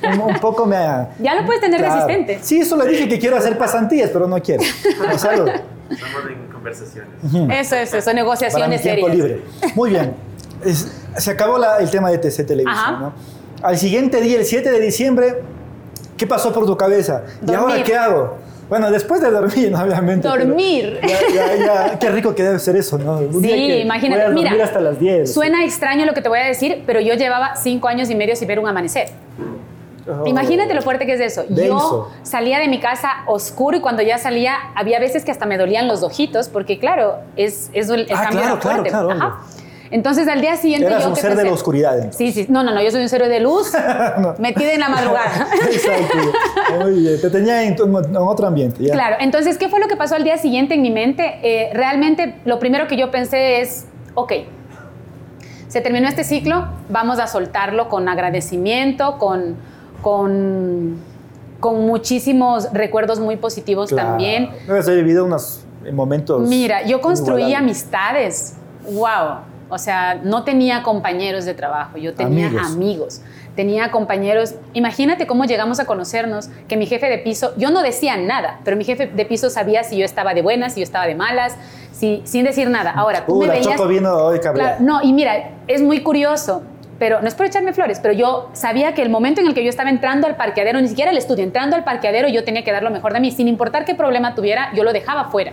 Un, un poco me ha... <laughs> Ya lo puedes tener Claro. resistente. Sí, eso le dije que quiero hacer pasantías, pero no quiero. No, salud. Estamos en conversaciones. Eso, eso, eso, Para mi negociaciones tiempo serias. libre. Muy bien. Es- se acabó la- el tema de TC Televisión. ¿no? Al siguiente día, el 7 de diciembre, ¿qué pasó por tu cabeza? ¿Y ahora Dormir. qué hago? Bueno, después de dormir, <laughs> obviamente. Dormir. Ya, ya, ya. Qué rico que debe ser eso, ¿no? Un Sí, que imagínate. puedas dormir Mira, hasta las 10. Suena extraño lo que te voy a decir, pero yo llevaba cinco años y medio sin ver un amanecer. Oh. Imagínate lo fuerte que es eso. Denso. Yo salía de mi casa oscuro y cuando ya salía, había veces que hasta me dolían los ojitos, porque claro, es, es el, el Ah, cambio claro, era claro, fuerte. claro, Ajá. Entonces al día siguiente Eras yo un ser de pensé- la oscuridad. entonces. Sí, sí, no, no, no, yo soy un ser de luz <laughs> No. metida en la madrugada. <laughs> Exacto. Bien. Te tenía en, en otro ambiente. ya. Claro, entonces, ¿qué fue lo que pasó al día siguiente en mi mente? Eh, realmente lo primero que yo pensé es, ok, se terminó este ciclo, vamos a soltarlo con agradecimiento, con, con, con muchísimos recuerdos muy positivos Claro. también. Debes haber vivido unos momentos. Mira, yo construí amistades. Wow. O sea, no tenía compañeros de trabajo, yo tenía Amigos. amigos. Tenía compañeros. Imagínate cómo llegamos a conocernos, que mi jefe de piso, yo no decía nada, pero mi jefe de piso sabía si yo estaba de buenas, si yo estaba de malas, si, sin decir nada. Ahora, tú Uh, me la veías. Choco vino hoy no, y mira, es muy curioso, pero no es por echarme flores, pero yo sabía que el momento en el que yo estaba entrando al parqueadero, ni siquiera al estudio, entrando al parqueadero, yo tenía que dar lo mejor de mí, sin importar qué problema tuviera, yo lo dejaba fuera.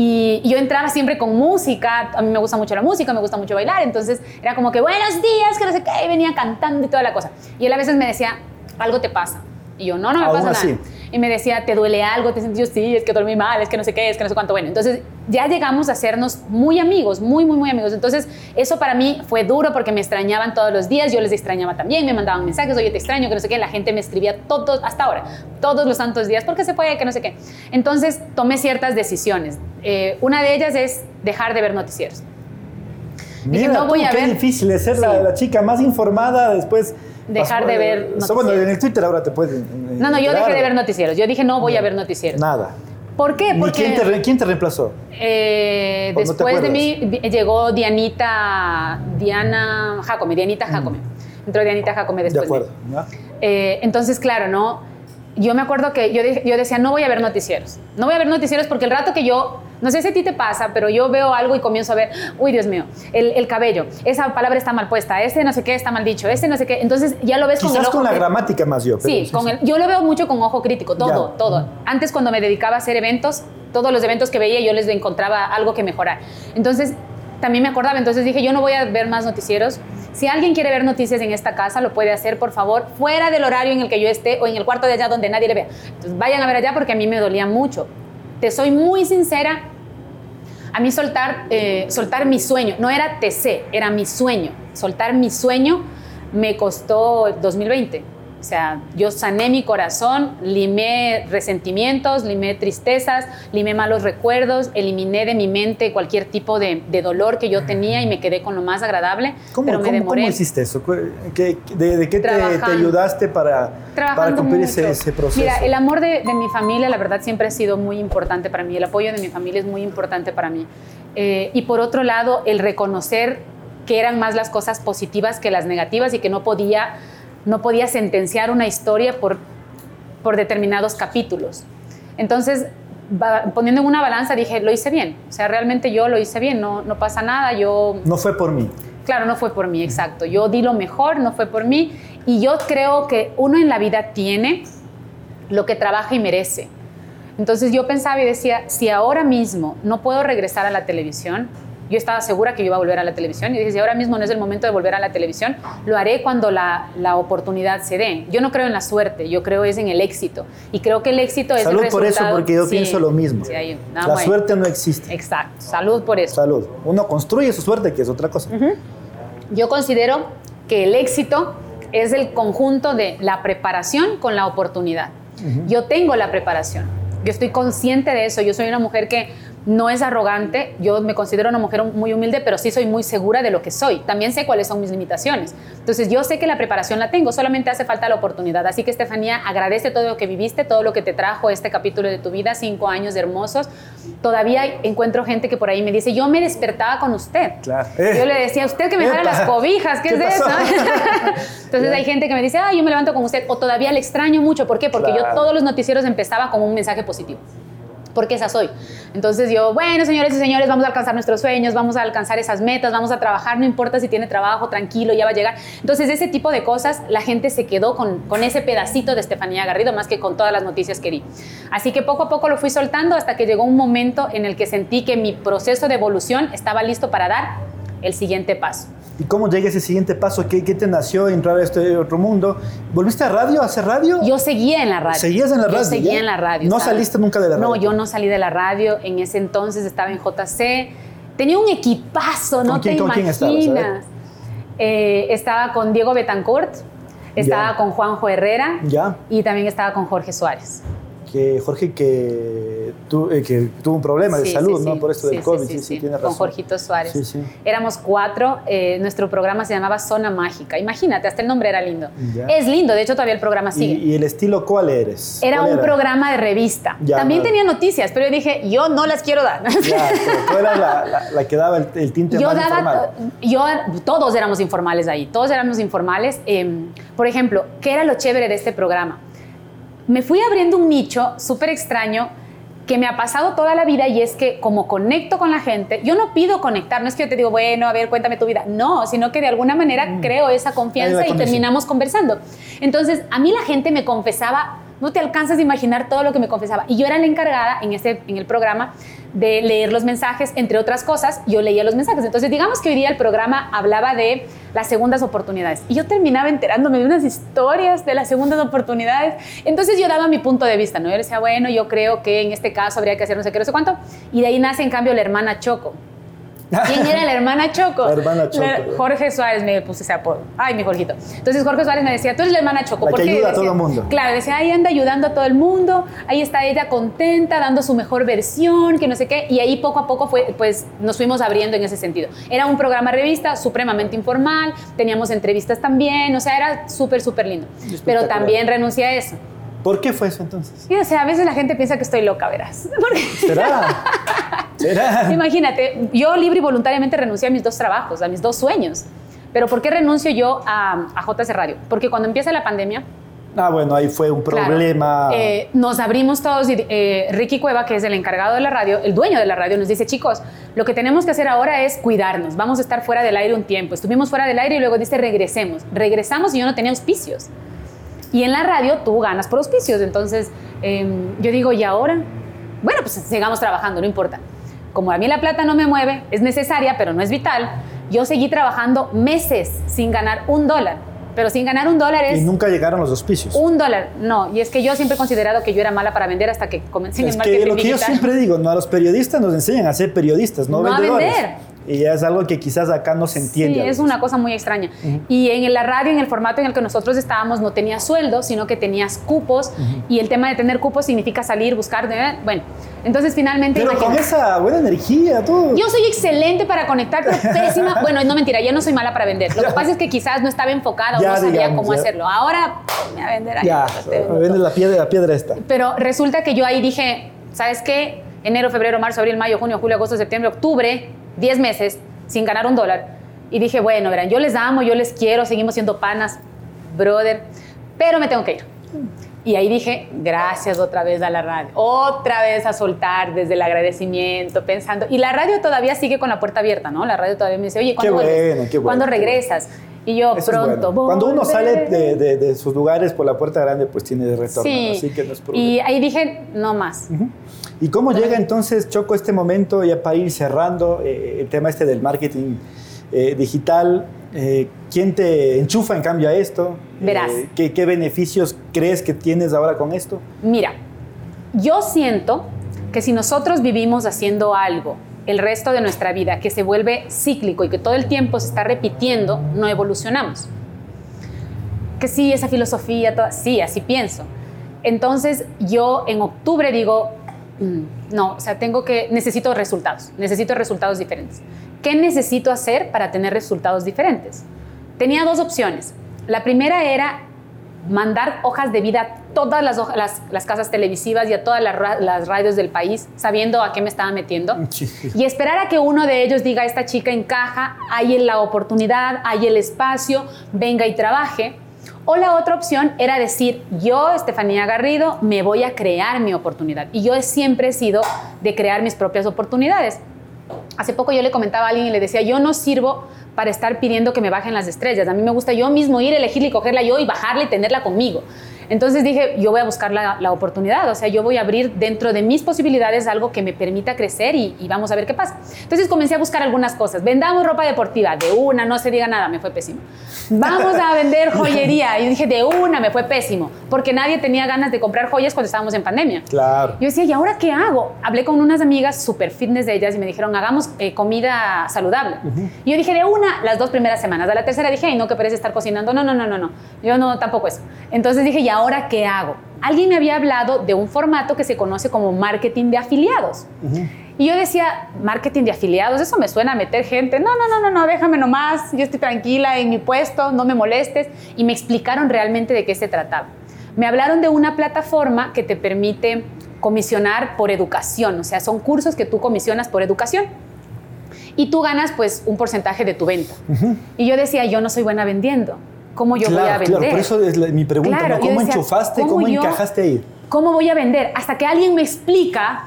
Y yo entraba siempre con música, a mí me gusta mucho la música, me gusta mucho bailar, entonces era como que buenos días, que no sé qué, y venía cantando y toda la cosa. Y él a veces me decía, algo te pasa. Y yo, no, no me Aún pasa así. nada. Y me decía, ¿te duele algo? ¿Te sientes? Yo, sí, es que dormí mal, es que no sé qué, es que no sé cuánto. Bueno, entonces ya llegamos a hacernos muy amigos, muy, muy, muy amigos. Entonces eso para mí fue duro porque me extrañaban todos los días, yo les extrañaba también, me mandaban mensajes, oye, te extraño, que no sé qué. La gente me escribía todos, hasta ahora, todos los santos días, porque se fue, que no sé qué. Entonces tomé ciertas decisiones. Eh, una de ellas es dejar de ver noticieros. Mira, no voy tú, a qué ver. difícil es ser Sí. la, la chica más informada después. Dejar de ver Eso, bueno, noticieros. en el Twitter ahora te pueden. No, no, yo dejé de ver noticieros. Yo dije, no voy a ver noticieros. Nada. ¿Por qué? Porque... quién, te, quién te reemplazó? Eh, ¿O no te después de mí llegó Dianita, Diana Jacome, Dianita Jacome. Entró Dianita Jacome Mm. De después acuerdo. Eh, entonces, claro, ¿no? Yo me acuerdo que yo, de- yo decía, no voy a ver noticieros. No voy a ver noticieros porque el rato que yo, no sé si a ti te pasa, pero yo veo algo y comienzo a ver, uy, Dios mío, el, el cabello, esa palabra está mal puesta, este no sé qué está mal dicho, este no sé qué. Entonces ya lo ves con el Quizás ojo con la gramática más yo. pero Sí, con el- yo lo veo mucho con ojo crítico, todo, Ya. todo. Antes cuando me dedicaba a hacer eventos, todos los eventos que veía yo les encontraba algo que mejorar. Entonces, también me acordaba, entonces dije, yo no voy a ver más noticieros. Si alguien quiere ver noticias en esta casa, lo puede hacer, por favor, fuera del horario en el que yo esté o en el cuarto de allá donde nadie le vea. Entonces, vayan a ver allá porque a mí me dolía mucho. Te soy muy sincera, a mí soltar, eh, soltar mi sueño, no era TC, era mi sueño. Soltar mi sueño me costó 2020. O sea, yo sané mi corazón, limé resentimientos, limé tristezas, limé malos recuerdos, eliminé de mi mente cualquier tipo de, de dolor que yo tenía y me quedé con lo más agradable. ¿Cómo, pero me cómo- demoré. cómo hiciste eso? ¿Qué- de, de qué te, ayudaste para, para cumplir ese, ese proceso? Mira, el amor de, de mi familia, la verdad, siempre ha sido muy importante para mí. El apoyo de mi familia es muy importante para mí. Eh, y por otro lado, el reconocer que eran más las cosas positivas que las negativas y que no podía, no podía sentenciar una historia por, por determinados capítulos. Entonces, poniendo en una balanza, dije, lo hice bien. O sea, realmente yo lo hice bien, no, no pasa nada, yo No fue por mí. Claro, no fue por mí, exacto. Yo di lo mejor, no fue por mí. Y yo creo que uno en la vida tiene lo que trabaja y merece. Entonces yo pensaba y decía, si ahora mismo no puedo regresar a la televisión, yo estaba segura que yo iba a volver a la televisión y dije, si ahora mismo no es el momento de volver a la televisión, lo haré cuando la, la oportunidad se dé. Yo no creo en la suerte, yo creo es en el éxito. Y creo que el éxito es Salud el por eso, porque yo Sí, pienso lo mismo. sí, ahí, La bueno. suerte no existe. Exacto, salud por eso. Salud. Uno construye su suerte, que es otra cosa. Yo considero que el éxito es el conjunto de la preparación con la oportunidad. Yo tengo la preparación. Yo estoy consciente de eso. Yo soy una mujer que no es arrogante. Yo me considero una mujer muy humilde, pero sí soy muy segura de lo que soy. También sé cuáles son mis limitaciones. Entonces, yo sé que la preparación la tengo. Solamente hace falta la oportunidad. Así que, Estefanía, agradece todo lo que viviste, todo lo que te trajo este capítulo de tu vida, cinco años hermosos. Todavía encuentro gente que por ahí me dice, yo me despertaba con usted. Claro. Yo le decía, usted que me jala las cobijas, ¿qué, ¿Qué es eso? pasó? <laughs> Entonces hay gente que me dice, ah, yo me levanto con usted, o todavía le extraño mucho. ¿Por qué? Porque Claro. yo todos los noticieros empezaba con un mensaje positivo. Porque esa soy. Entonces yo, bueno, señores y señores, vamos a alcanzar nuestros sueños, vamos a alcanzar esas metas, vamos a trabajar, no importa si tiene trabajo, tranquilo, ya va a llegar. Entonces ese tipo de cosas, la gente se quedó con, con ese pedacito de Estefanía Garrido más que con todas las noticias que di. Así que poco a poco lo fui soltando hasta que llegó un momento en el que sentí que mi proceso de evolución estaba listo para dar el siguiente paso. ¿Y cómo llega ese siguiente paso? ¿Qué, qué te nació entrar a este otro mundo? ¿Volviste a radio, a hacer radio? Yo seguía en la radio. ¿Seguías en la radio? Yo seguía ya? en la radio. ¿No ¿sabes? saliste nunca de la radio? No, yo no salí de la radio. En ese entonces estaba en JC. Tenía un equipazo, no ¿Con quién- te con quién estabas? A ver. imaginas. Eh, estaba con Diego Betancourt, estaba Ya. con Juanjo Herrera Ya. y también estaba con Jorge Suárez. Que Jorge que, tu- eh, que tuvo un problema de salud, sí, ¿no? sí. Por esto del COVID, sí, sí, sí, sí, sí, tiene Con razón. Jorgito Suárez. Sí, sí. Éramos cuatro. eh, nuestro programa se llamaba Zona Mágica. Imagínate, hasta el nombre era lindo. Ya. Es lindo, de hecho todavía el programa ¿Y, sigue. y el estilo cuál eres? era ¿Cuál un programa de revista. Ya, También tenía noticias, pero yo dije, yo no las quiero dar. Ya, pero tú eras la, la- la que daba el, el tinte yo más daba, informal. yo, todos éramos informales ahí, todos éramos informales. Eh, por ejemplo, ¿qué era lo chévere de este programa? Me fui abriendo un nicho súper extraño que me ha pasado toda la vida y es que como conecto con la gente, yo no pido conectar, no es que yo te digo, bueno, a ver, cuéntame tu vida, no, sino que de alguna manera creo esa confianza y terminamos conversando. Entonces, a mí la gente me confesaba, no te alcanzas a imaginar todo lo que me confesaba. Y yo era la encargada en, este, en el programa de leer los mensajes, entre otras cosas, yo leía los mensajes. Entonces, digamos que hoy día el programa hablaba de las segundas oportunidades. Y yo terminaba enterándome de unas historias de las segundas oportunidades. Entonces, yo daba mi punto de vista, ¿no? Yo decía, bueno, yo creo que en este caso habría que hacer no sé qué, no sé cuánto. Y de ahí nace, en cambio, la hermana Choco. ¿Quién era la hermana Choco? La hermana Choco. La- Jorge Suárez me puse ese apodo. Ay, mi Jorgito. Entonces Jorge Suárez me decía, tú eres la hermana Choco. La ¿Por que qué?" ayuda a todo el mundo. Claro, decía, ahí anda ayudando a todo el mundo, ahí está ella contenta, dando su mejor versión, que no sé qué. Y ahí poco a poco fue, pues nos fuimos abriendo en ese sentido. Era un programa revista supremamente informal, teníamos entrevistas también, o sea, era súper, súper lindo. Pero también renuncié a eso. ¿Por qué fue eso entonces? Y o sea, a veces la gente piensa que estoy loca, verás. <laughs> Porque- ¿Será? ¿Será? Imagínate, yo libre y voluntariamente renuncié a mis dos trabajos, a mis dos sueños. Pero ¿por qué renuncio yo a, a JC Radio? Porque cuando empieza la pandemia, Ah, bueno, ahí fue un claro, problema. eh, nos abrimos todos y eh, Ricky Cueva, que es el encargado de la radio, el dueño de la radio, nos dice, chicos, lo que tenemos que hacer ahora es cuidarnos, vamos a estar fuera del aire un tiempo. Estuvimos fuera del aire y luego dice, regresemos. Regresamos y yo no tenía auspicios. Y en la radio tú ganas por auspicios. Entonces eh, yo digo, ¿y ahora? Bueno, pues sigamos trabajando, no importa. Como a mí la plata no me mueve, es necesaria, pero no es vital, yo seguí trabajando meses sin ganar un dólar. Pero sin ganar un dólar es y nunca llegaron los auspicios. un dólar. No, y es que yo siempre he considerado que yo era mala para vender hasta que comencé en es el que marketing lo que yo digital. siempre digo, no a los periodistas nos enseñan a ser periodistas, no, No a vendedores. vender. Y ya es algo que quizás acá no se entiende. Sí, es una cosa muy extraña. Y en la radio, en el formato en el que nosotros estábamos, no tenías sueldo, sino que tenías cupos. Y el tema de tener cupos significa salir, buscar. Bueno, entonces finalmente. Pero con imagínate. esa buena energía, todo. Yo soy excelente para conectar, pero <laughs> pésima. Bueno, no mentira, ya no soy mala para vender. Lo que pasa es que quizás no estaba enfocada o no sabía digamos, cómo ya. hacerlo. Ahora me voy a vender ahí, ya, te vendo me vendes todo. la piedra, la piedra esta. Pero resulta que yo ahí dije, ¿sabes qué? Enero, febrero, marzo, abril, mayo, junio, julio, agosto, septiembre, octubre, 10 meses sin ganar un dólar. Y dije, bueno, verán, yo les amo, yo les quiero, seguimos siendo panas, brother, pero me tengo que ir. Y ahí dije, gracias otra vez a la radio, otra vez a soltar desde el agradecimiento, pensando. Y la radio todavía sigue con la puerta abierta, ¿no? La radio todavía me dice, oye, ¿cuándo bueno, qué bueno, ¿Cuándo regresas? Y yo, Eso pronto, bueno. Cuando uno sale volveré". de, de- de sus lugares por la puerta grande, pues tiene retorno. Sí, Así que no es problema. y ahí dije, no más. ¿Y cómo llega entonces, Choco, este momento ya para ir cerrando eh, el tema este del marketing eh, digital? Eh, ¿Quién te enchufa en cambio a esto? Verás. ¿qué, qué beneficios crees que tienes ahora con esto? Mira, yo siento que si nosotros vivimos haciendo algo el resto de nuestra vida que se vuelve cíclico y que todo el tiempo se está repitiendo, no evolucionamos. Que sí, esa filosofía, toda, sí, así pienso. Entonces yo en octubre digo, no, o sea, tengo que, necesito resultados, necesito resultados diferentes. ¿Qué necesito hacer para tener resultados diferentes? Tenía dos opciones. La primera era mandar hojas de vida a todas las, hoja- las, las casas televisivas y a todas las, las radios del país, sabiendo a qué me estaba metiendo. <laughs> Y esperar a que uno de ellos diga, esta chica encaja, hay la oportunidad, hay el espacio, venga y trabaje. O la otra opción era decir, yo, Estefanía Garrido, me voy a crear mi oportunidad. Y yo siempre he sido de crear mis propias oportunidades. Hace poco yo le comentaba a alguien y le decía, yo no sirvo para estar pidiendo que me bajen las estrellas. A mí me gusta yo mismo ir, elegirla y cogerla yo y bajarla y tenerla conmigo. Entonces dije, yo voy a buscar la, la oportunidad, o sea, yo voy a abrir dentro de mis posibilidades algo que me permita crecer y, y vamos a ver qué pasa. Entonces comencé a buscar algunas cosas. Vendamos ropa deportiva, de una, no se diga nada, me fue pésimo. Vamos a vender joyería. Y dije, de una, me fue pésimo, porque nadie tenía ganas de comprar joyas cuando estábamos en pandemia. Claro. Yo decía, ¿y ahora qué hago? Hablé con unas amigas súper fitness de ellas y me dijeron, hagamos eh, comida saludable. Y yo dije, de una, las dos primeras semanas. A la tercera dije, ay, no, que parece estar cocinando. No, no, no, no, no. Yo no, tampoco eso. Entonces dije, ¿y ahora qué hago? Alguien me había hablado de un formato que se conoce como marketing de afiliados. Y yo decía, marketing de afiliados, eso me suena a meter gente. No, no, no, no, no, déjame nomás, yo estoy tranquila en mi puesto, no me molestes. Y me explicaron realmente de qué se trataba. Me hablaron de una plataforma que te permite comisionar por educación, o sea, son cursos que tú comisionas por educación. Y tú ganas pues un porcentaje de tu venta. Y yo decía, yo no soy buena vendiendo. ¿Cómo yo voy a Claro, vender? claro, por eso es la- mi pregunta, Claro, ¿Cómo decía, enchufaste, ¿cómo cómo, yo- encajaste ahí? ¿Cómo voy a vender? Hasta que alguien me explica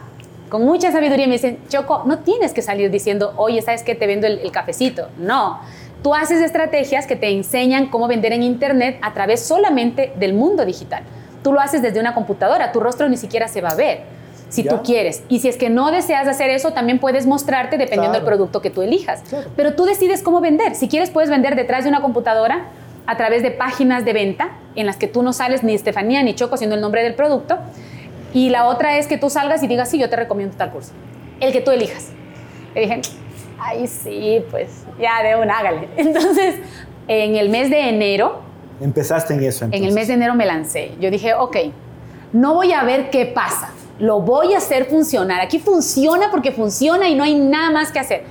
con mucha sabiduría y me dice, Choco, no tienes que salir diciendo, oye, ¿sabes qué? Te vendo el, el cafecito. No. Tú haces estrategias que te enseñan cómo vender en Internet a través solamente del mundo digital. Tú lo haces desde una computadora, tu rostro ni siquiera se va a ver, si Ya. tú quieres. Y si es que no deseas hacer eso, también puedes mostrarte dependiendo Claro. del producto que tú elijas. Claro. Pero tú decides cómo vender. Si quieres, puedes vender detrás de una computadora a través de páginas de venta en las que tú no sales ni Estefanía ni Choco siendo el nombre del producto. Y la otra es que tú salgas y digas, sí, yo te recomiendo tal curso. El que tú elijas. Le dije, ay, sí, pues ya de un hágale. <laughs> Entonces, en el mes de enero, Empezaste en eso. en el mes de enero me lancé. Yo dije, ok, no voy a ver qué pasa. Lo voy a hacer funcionar. Aquí funciona porque funciona y no hay nada más que hacer.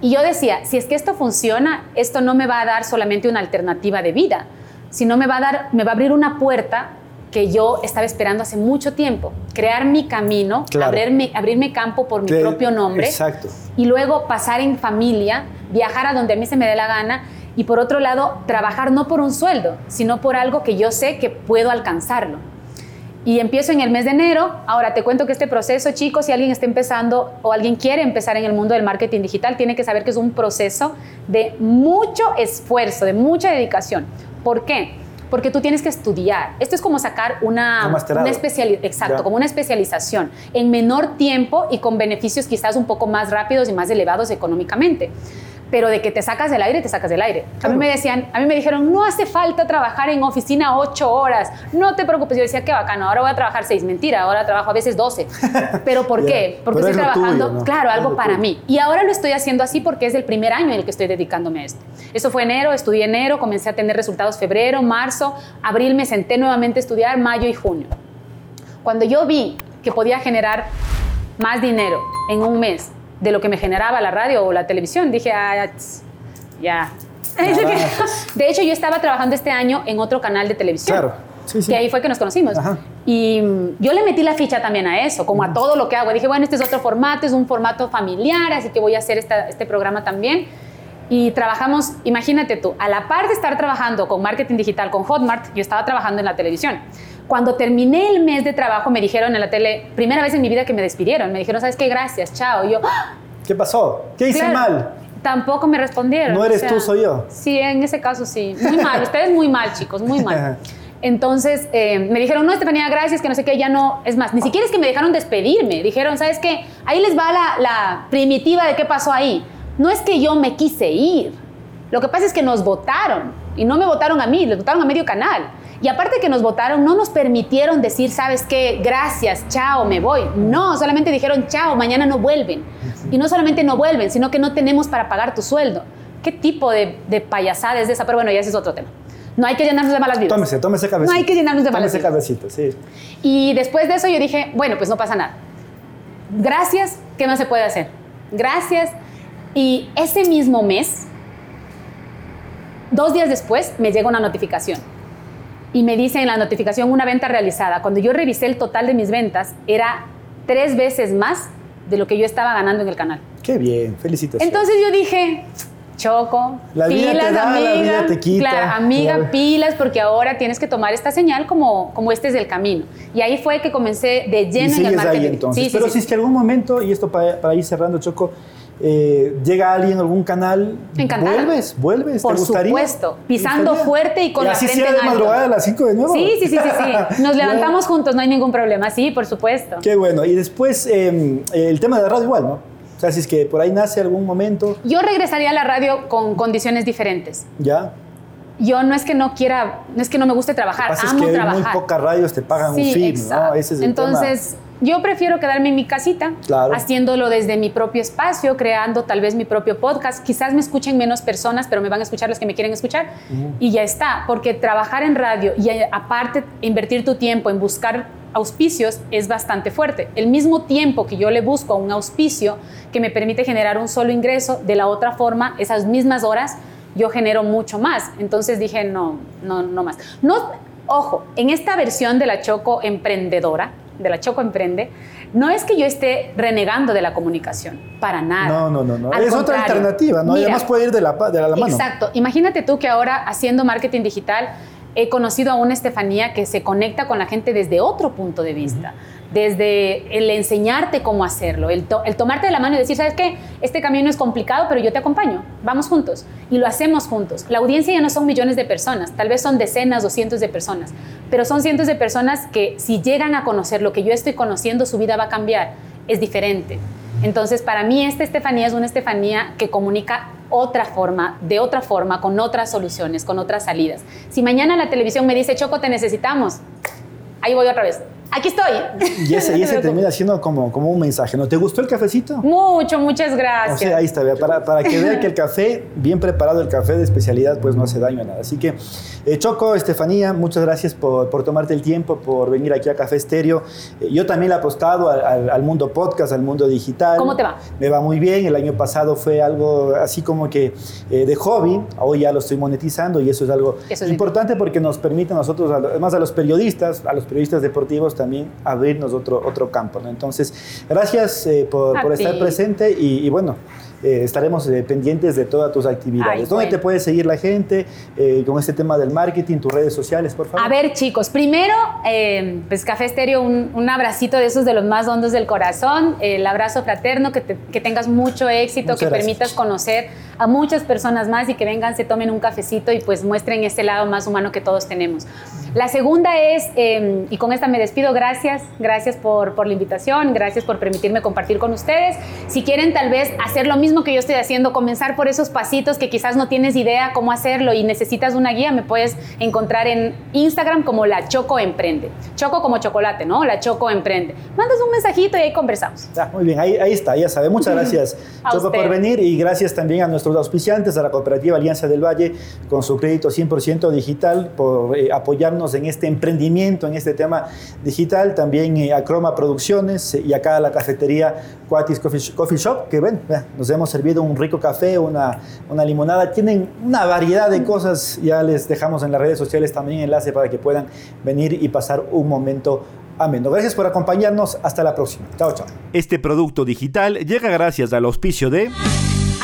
Y yo decía, si es que esto funciona, esto no me va a dar solamente una alternativa de vida, sino me va a dar, me va a abrir una puerta que yo estaba esperando hace mucho tiempo. Crear mi camino, Claro. abrirme, abrirme campo por mi propio nombre Exacto. y luego pasar en familia, viajar a donde a mí se me dé la gana y por otro lado trabajar no por un sueldo, sino por algo que yo sé que puedo alcanzarlo. Y empiezo en el mes de enero. Ahora te cuento que este proceso, chicos, si alguien está empezando o alguien quiere empezar en el mundo del marketing digital, tiene que saber que es un proceso de mucho esfuerzo, de mucha dedicación. ¿Por qué? Porque tú tienes que estudiar. Esto es como sacar una, Un una exacto, Ya. como una especialización en menor tiempo y con beneficios quizás un poco más rápidos y más elevados económicamente. Pero de que te sacas del aire, te sacas del aire. A mí me decían, a mí me dijeron, no hace falta trabajar en oficina ocho horas, no te preocupes. Yo decía, qué bacano, ahora voy a trabajar seis. Mentira, ahora trabajo a veces doce. <laughs> ¿Pero por qué? Porque Pero estoy es trabajando, tuyo, ¿no? claro, algo para tuyo. mí. Y ahora lo estoy haciendo así porque es el primer año en el que estoy dedicándome a esto. Eso fue enero, estudié enero, comencé a tener resultados febrero, marzo, abril me senté nuevamente a estudiar, mayo y junio. Cuando yo vi que podía generar más dinero en un mes de lo que me generaba la radio o la televisión, dije, ah, tss, ya. <laughs> De hecho, yo estaba trabajando este año en otro canal de televisión. Claro. Sí, sí. Que ahí fue que nos conocimos. Ajá. Y mm, yo le metí la ficha también a eso, como a todo lo que hago. Dije, bueno, este es otro formato, es un formato familiar, así que voy a hacer esta- este programa también. Y trabajamos, imagínate tú, a la par de estar trabajando con marketing digital, con Hotmart, yo estaba trabajando en la televisión. Cuando terminé el mes de trabajo, me dijeron en la tele, primera vez en mi vida que me despidieron, me dijeron, ¿sabes qué? Gracias, chao. Y yo, ¡ah! ¿Qué pasó? ¿Qué hice Claro. mal? Tampoco me respondieron. No eres tú, soy yo. Sí, en ese caso sí. Muy mal. Ustedes muy mal, chicos, muy mal. Entonces eh, me dijeron, no, Estefanía, gracias, que no sé qué, ya no. Es más, ni siquiera es que me dejaron despedirme. Dijeron, ¿sabes qué? Ahí les va la, la primitiva de qué pasó ahí. No es que yo me quise ir. Lo que pasa es que nos votaron. Y no me votaron a mí, les votaron a medio canal. Y aparte que nos votaron, no nos permitieron decir, ¿sabes qué? Gracias, chao, me voy. No, solamente dijeron, chao, mañana no vuelven. Y no solamente no vuelven, sino que no tenemos para pagar tu sueldo. ¿Qué tipo de, de payasada es esa? Pero bueno, ya ese es otro tema. No hay que llenarnos de malas vidas. Tómese, tómese cabecito. No hay que llenarnos de malas Tómese vidas. cabecito, sí. Y después de eso yo dije, bueno, pues no pasa nada. Gracias, ¿qué más se puede hacer? Gracias. Y ese mismo mes, dos días después, me llega una notificación. Y me dice en la notificación una venta realizada. Cuando yo revisé el total de mis ventas, era tres veces más de lo que yo estaba ganando en el canal. Qué bien, felicitaciones. Entonces yo dije, Choco, La vida pilas, te da, la amiga. vida te quita. Claro, amiga, Claro. pilas, porque ahora tienes que tomar esta señal como, como este es el camino. Y ahí fue que comencé de y lleno en el marketing. ahí entonces. Sí, sí, Pero sí. si es que algún momento, y esto para, para ir cerrando, Choco, eh, llega alguien a algún canal, Encantada. vuelves, vuelves, Por ¿te gustaría? supuesto, ¿Te pisando gustaría? fuerte y con la así frente sea en de alto. madrugada a las 5 de nuevo. Sí, sí, sí, sí, sí. <laughs> Nos levantamos juntos, no hay ningún problema. Sí, por supuesto. Qué bueno. Y después eh, el tema de la radio igual, ¿no? O sea, si es que por ahí nace algún momento, Yo regresaría a la radio con condiciones diferentes. ya. Yo no es que no quiera, no es que no me guste Lo trabajar, pasa es amo que trabajar. muy pocas radios te pagan Sí, un film, exacto. ¿no? Ese es el Entonces, yo prefiero quedarme en mi casita, Claro. haciéndolo desde mi propio espacio, creando tal vez mi propio podcast. Quizás me escuchen menos personas, pero me van a escuchar los que me quieren escuchar. Y ya está, porque trabajar en radio y eh, aparte invertir tu tiempo en buscar auspicios es bastante fuerte. El mismo tiempo que yo le busco a un auspicio que me permite generar un solo ingreso, de la otra forma, esas mismas horas, yo genero mucho más. Entonces dije, no, no, no más. No, ojo, en esta versión de la Choco emprendedora, de la Choco Emprende, no es que yo esté renegando de la comunicación, para nada. No, no, no, no. Al Es otra alternativa, ¿no? Mira, además puede ir de la, de la, la mano. Exacto. Imagínate tú que ahora haciendo marketing digital he conocido a una Estefanía que se conecta con la gente desde otro punto de vista. Desde el enseñarte cómo hacerlo, el, to- el tomarte de la mano y decir, ¿sabes qué? Este camino es complicado, pero yo te acompaño. Vamos juntos. Y lo hacemos juntos. La audiencia ya no son millones de personas, tal vez son decenas o cientos de personas, pero son cientos de personas que si llegan a conocer lo que yo estoy conociendo, su vida va a cambiar. Es diferente. Entonces, para mí, esta Estefanía es una Estefanía que comunica otra forma, de otra forma, con otras soluciones, con otras salidas. Si mañana la televisión me dice, Choco, te necesitamos, ahí voy otra vez. Aquí estoy. Y ese, y <laughs> ese termina siendo como, como un mensaje, ¿no? ¿Te gustó el cafecito? Mucho, muchas O gracias. sea, ahí está, para, para que vea que el café, bien preparado el café de especialidad, pues no hace daño a nada. Así que, eh, Choco, Estefanía, muchas gracias por, por tomarte el tiempo, por venir aquí a Café Estéreo. Eh, yo también le he apostado al, al- al mundo podcast, al mundo digital. ¿Cómo te va? Me va muy bien. El año pasado fue algo así como que eh, de hobby. Hoy ya lo estoy monetizando y eso es algo Eso es importante porque nos permite a nosotros, además a los periodistas, a los periodistas deportivos también abrirnos otro, otro campo. ¿no? Entonces, gracias eh, por, estar presente y, y bueno, eh, estaremos eh, pendientes de todas tus actividades. Ay, ¿Dónde bueno. te puede seguir la gente eh, con este tema del marketing, tus redes sociales, por favor? A ver, chicos, primero, pues Café Estéreo, un, un abracito de esos de los más hondos del corazón, el abrazo fraterno, que, te- que tengas mucho éxito, Muchas que gracias. permitas conocer a muchas personas más y que vengan, se tomen un cafecito y pues muestren ese lado más humano que todos tenemos. La segunda es, y con esta me despido, gracias, gracias por, por la invitación, gracias por permitirme compartir con ustedes. Si quieren tal vez hacer lo mismo que yo estoy haciendo, comenzar por esos pasitos que quizás no tienes idea cómo hacerlo y necesitas una guía, me puedes encontrar en Instagram como La Choco Emprende. Choco como chocolate, ¿no? La Choco Emprende. Mandas un mensajito y ahí conversamos. Ah, muy bien, ahí, ahí está, ya sabe. Muchas <laughs> gracias, Choco, por venir y gracias también a nuestros auspiciantes, a la Cooperativa Alianza del Valle, con su crédito 100% digital, por eh, apoyarnos en este emprendimiento, en este tema digital. También eh, a Croma Producciones eh, y acá a la cafetería Cuatis Coffee, Sh- Coffee Shop, que ven, nos hemos servido un rico café, una, una limonada. Tienen una variedad de cosas, ya les dejamos en las redes sociales también enlace para que puedan venir y pasar un momento ameno. Gracias por acompañarnos, hasta la próxima. Chao, chao. Este producto digital llega gracias al auspicio de...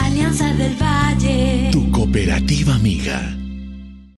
Alianza del Valle. Tu cooperativa amiga.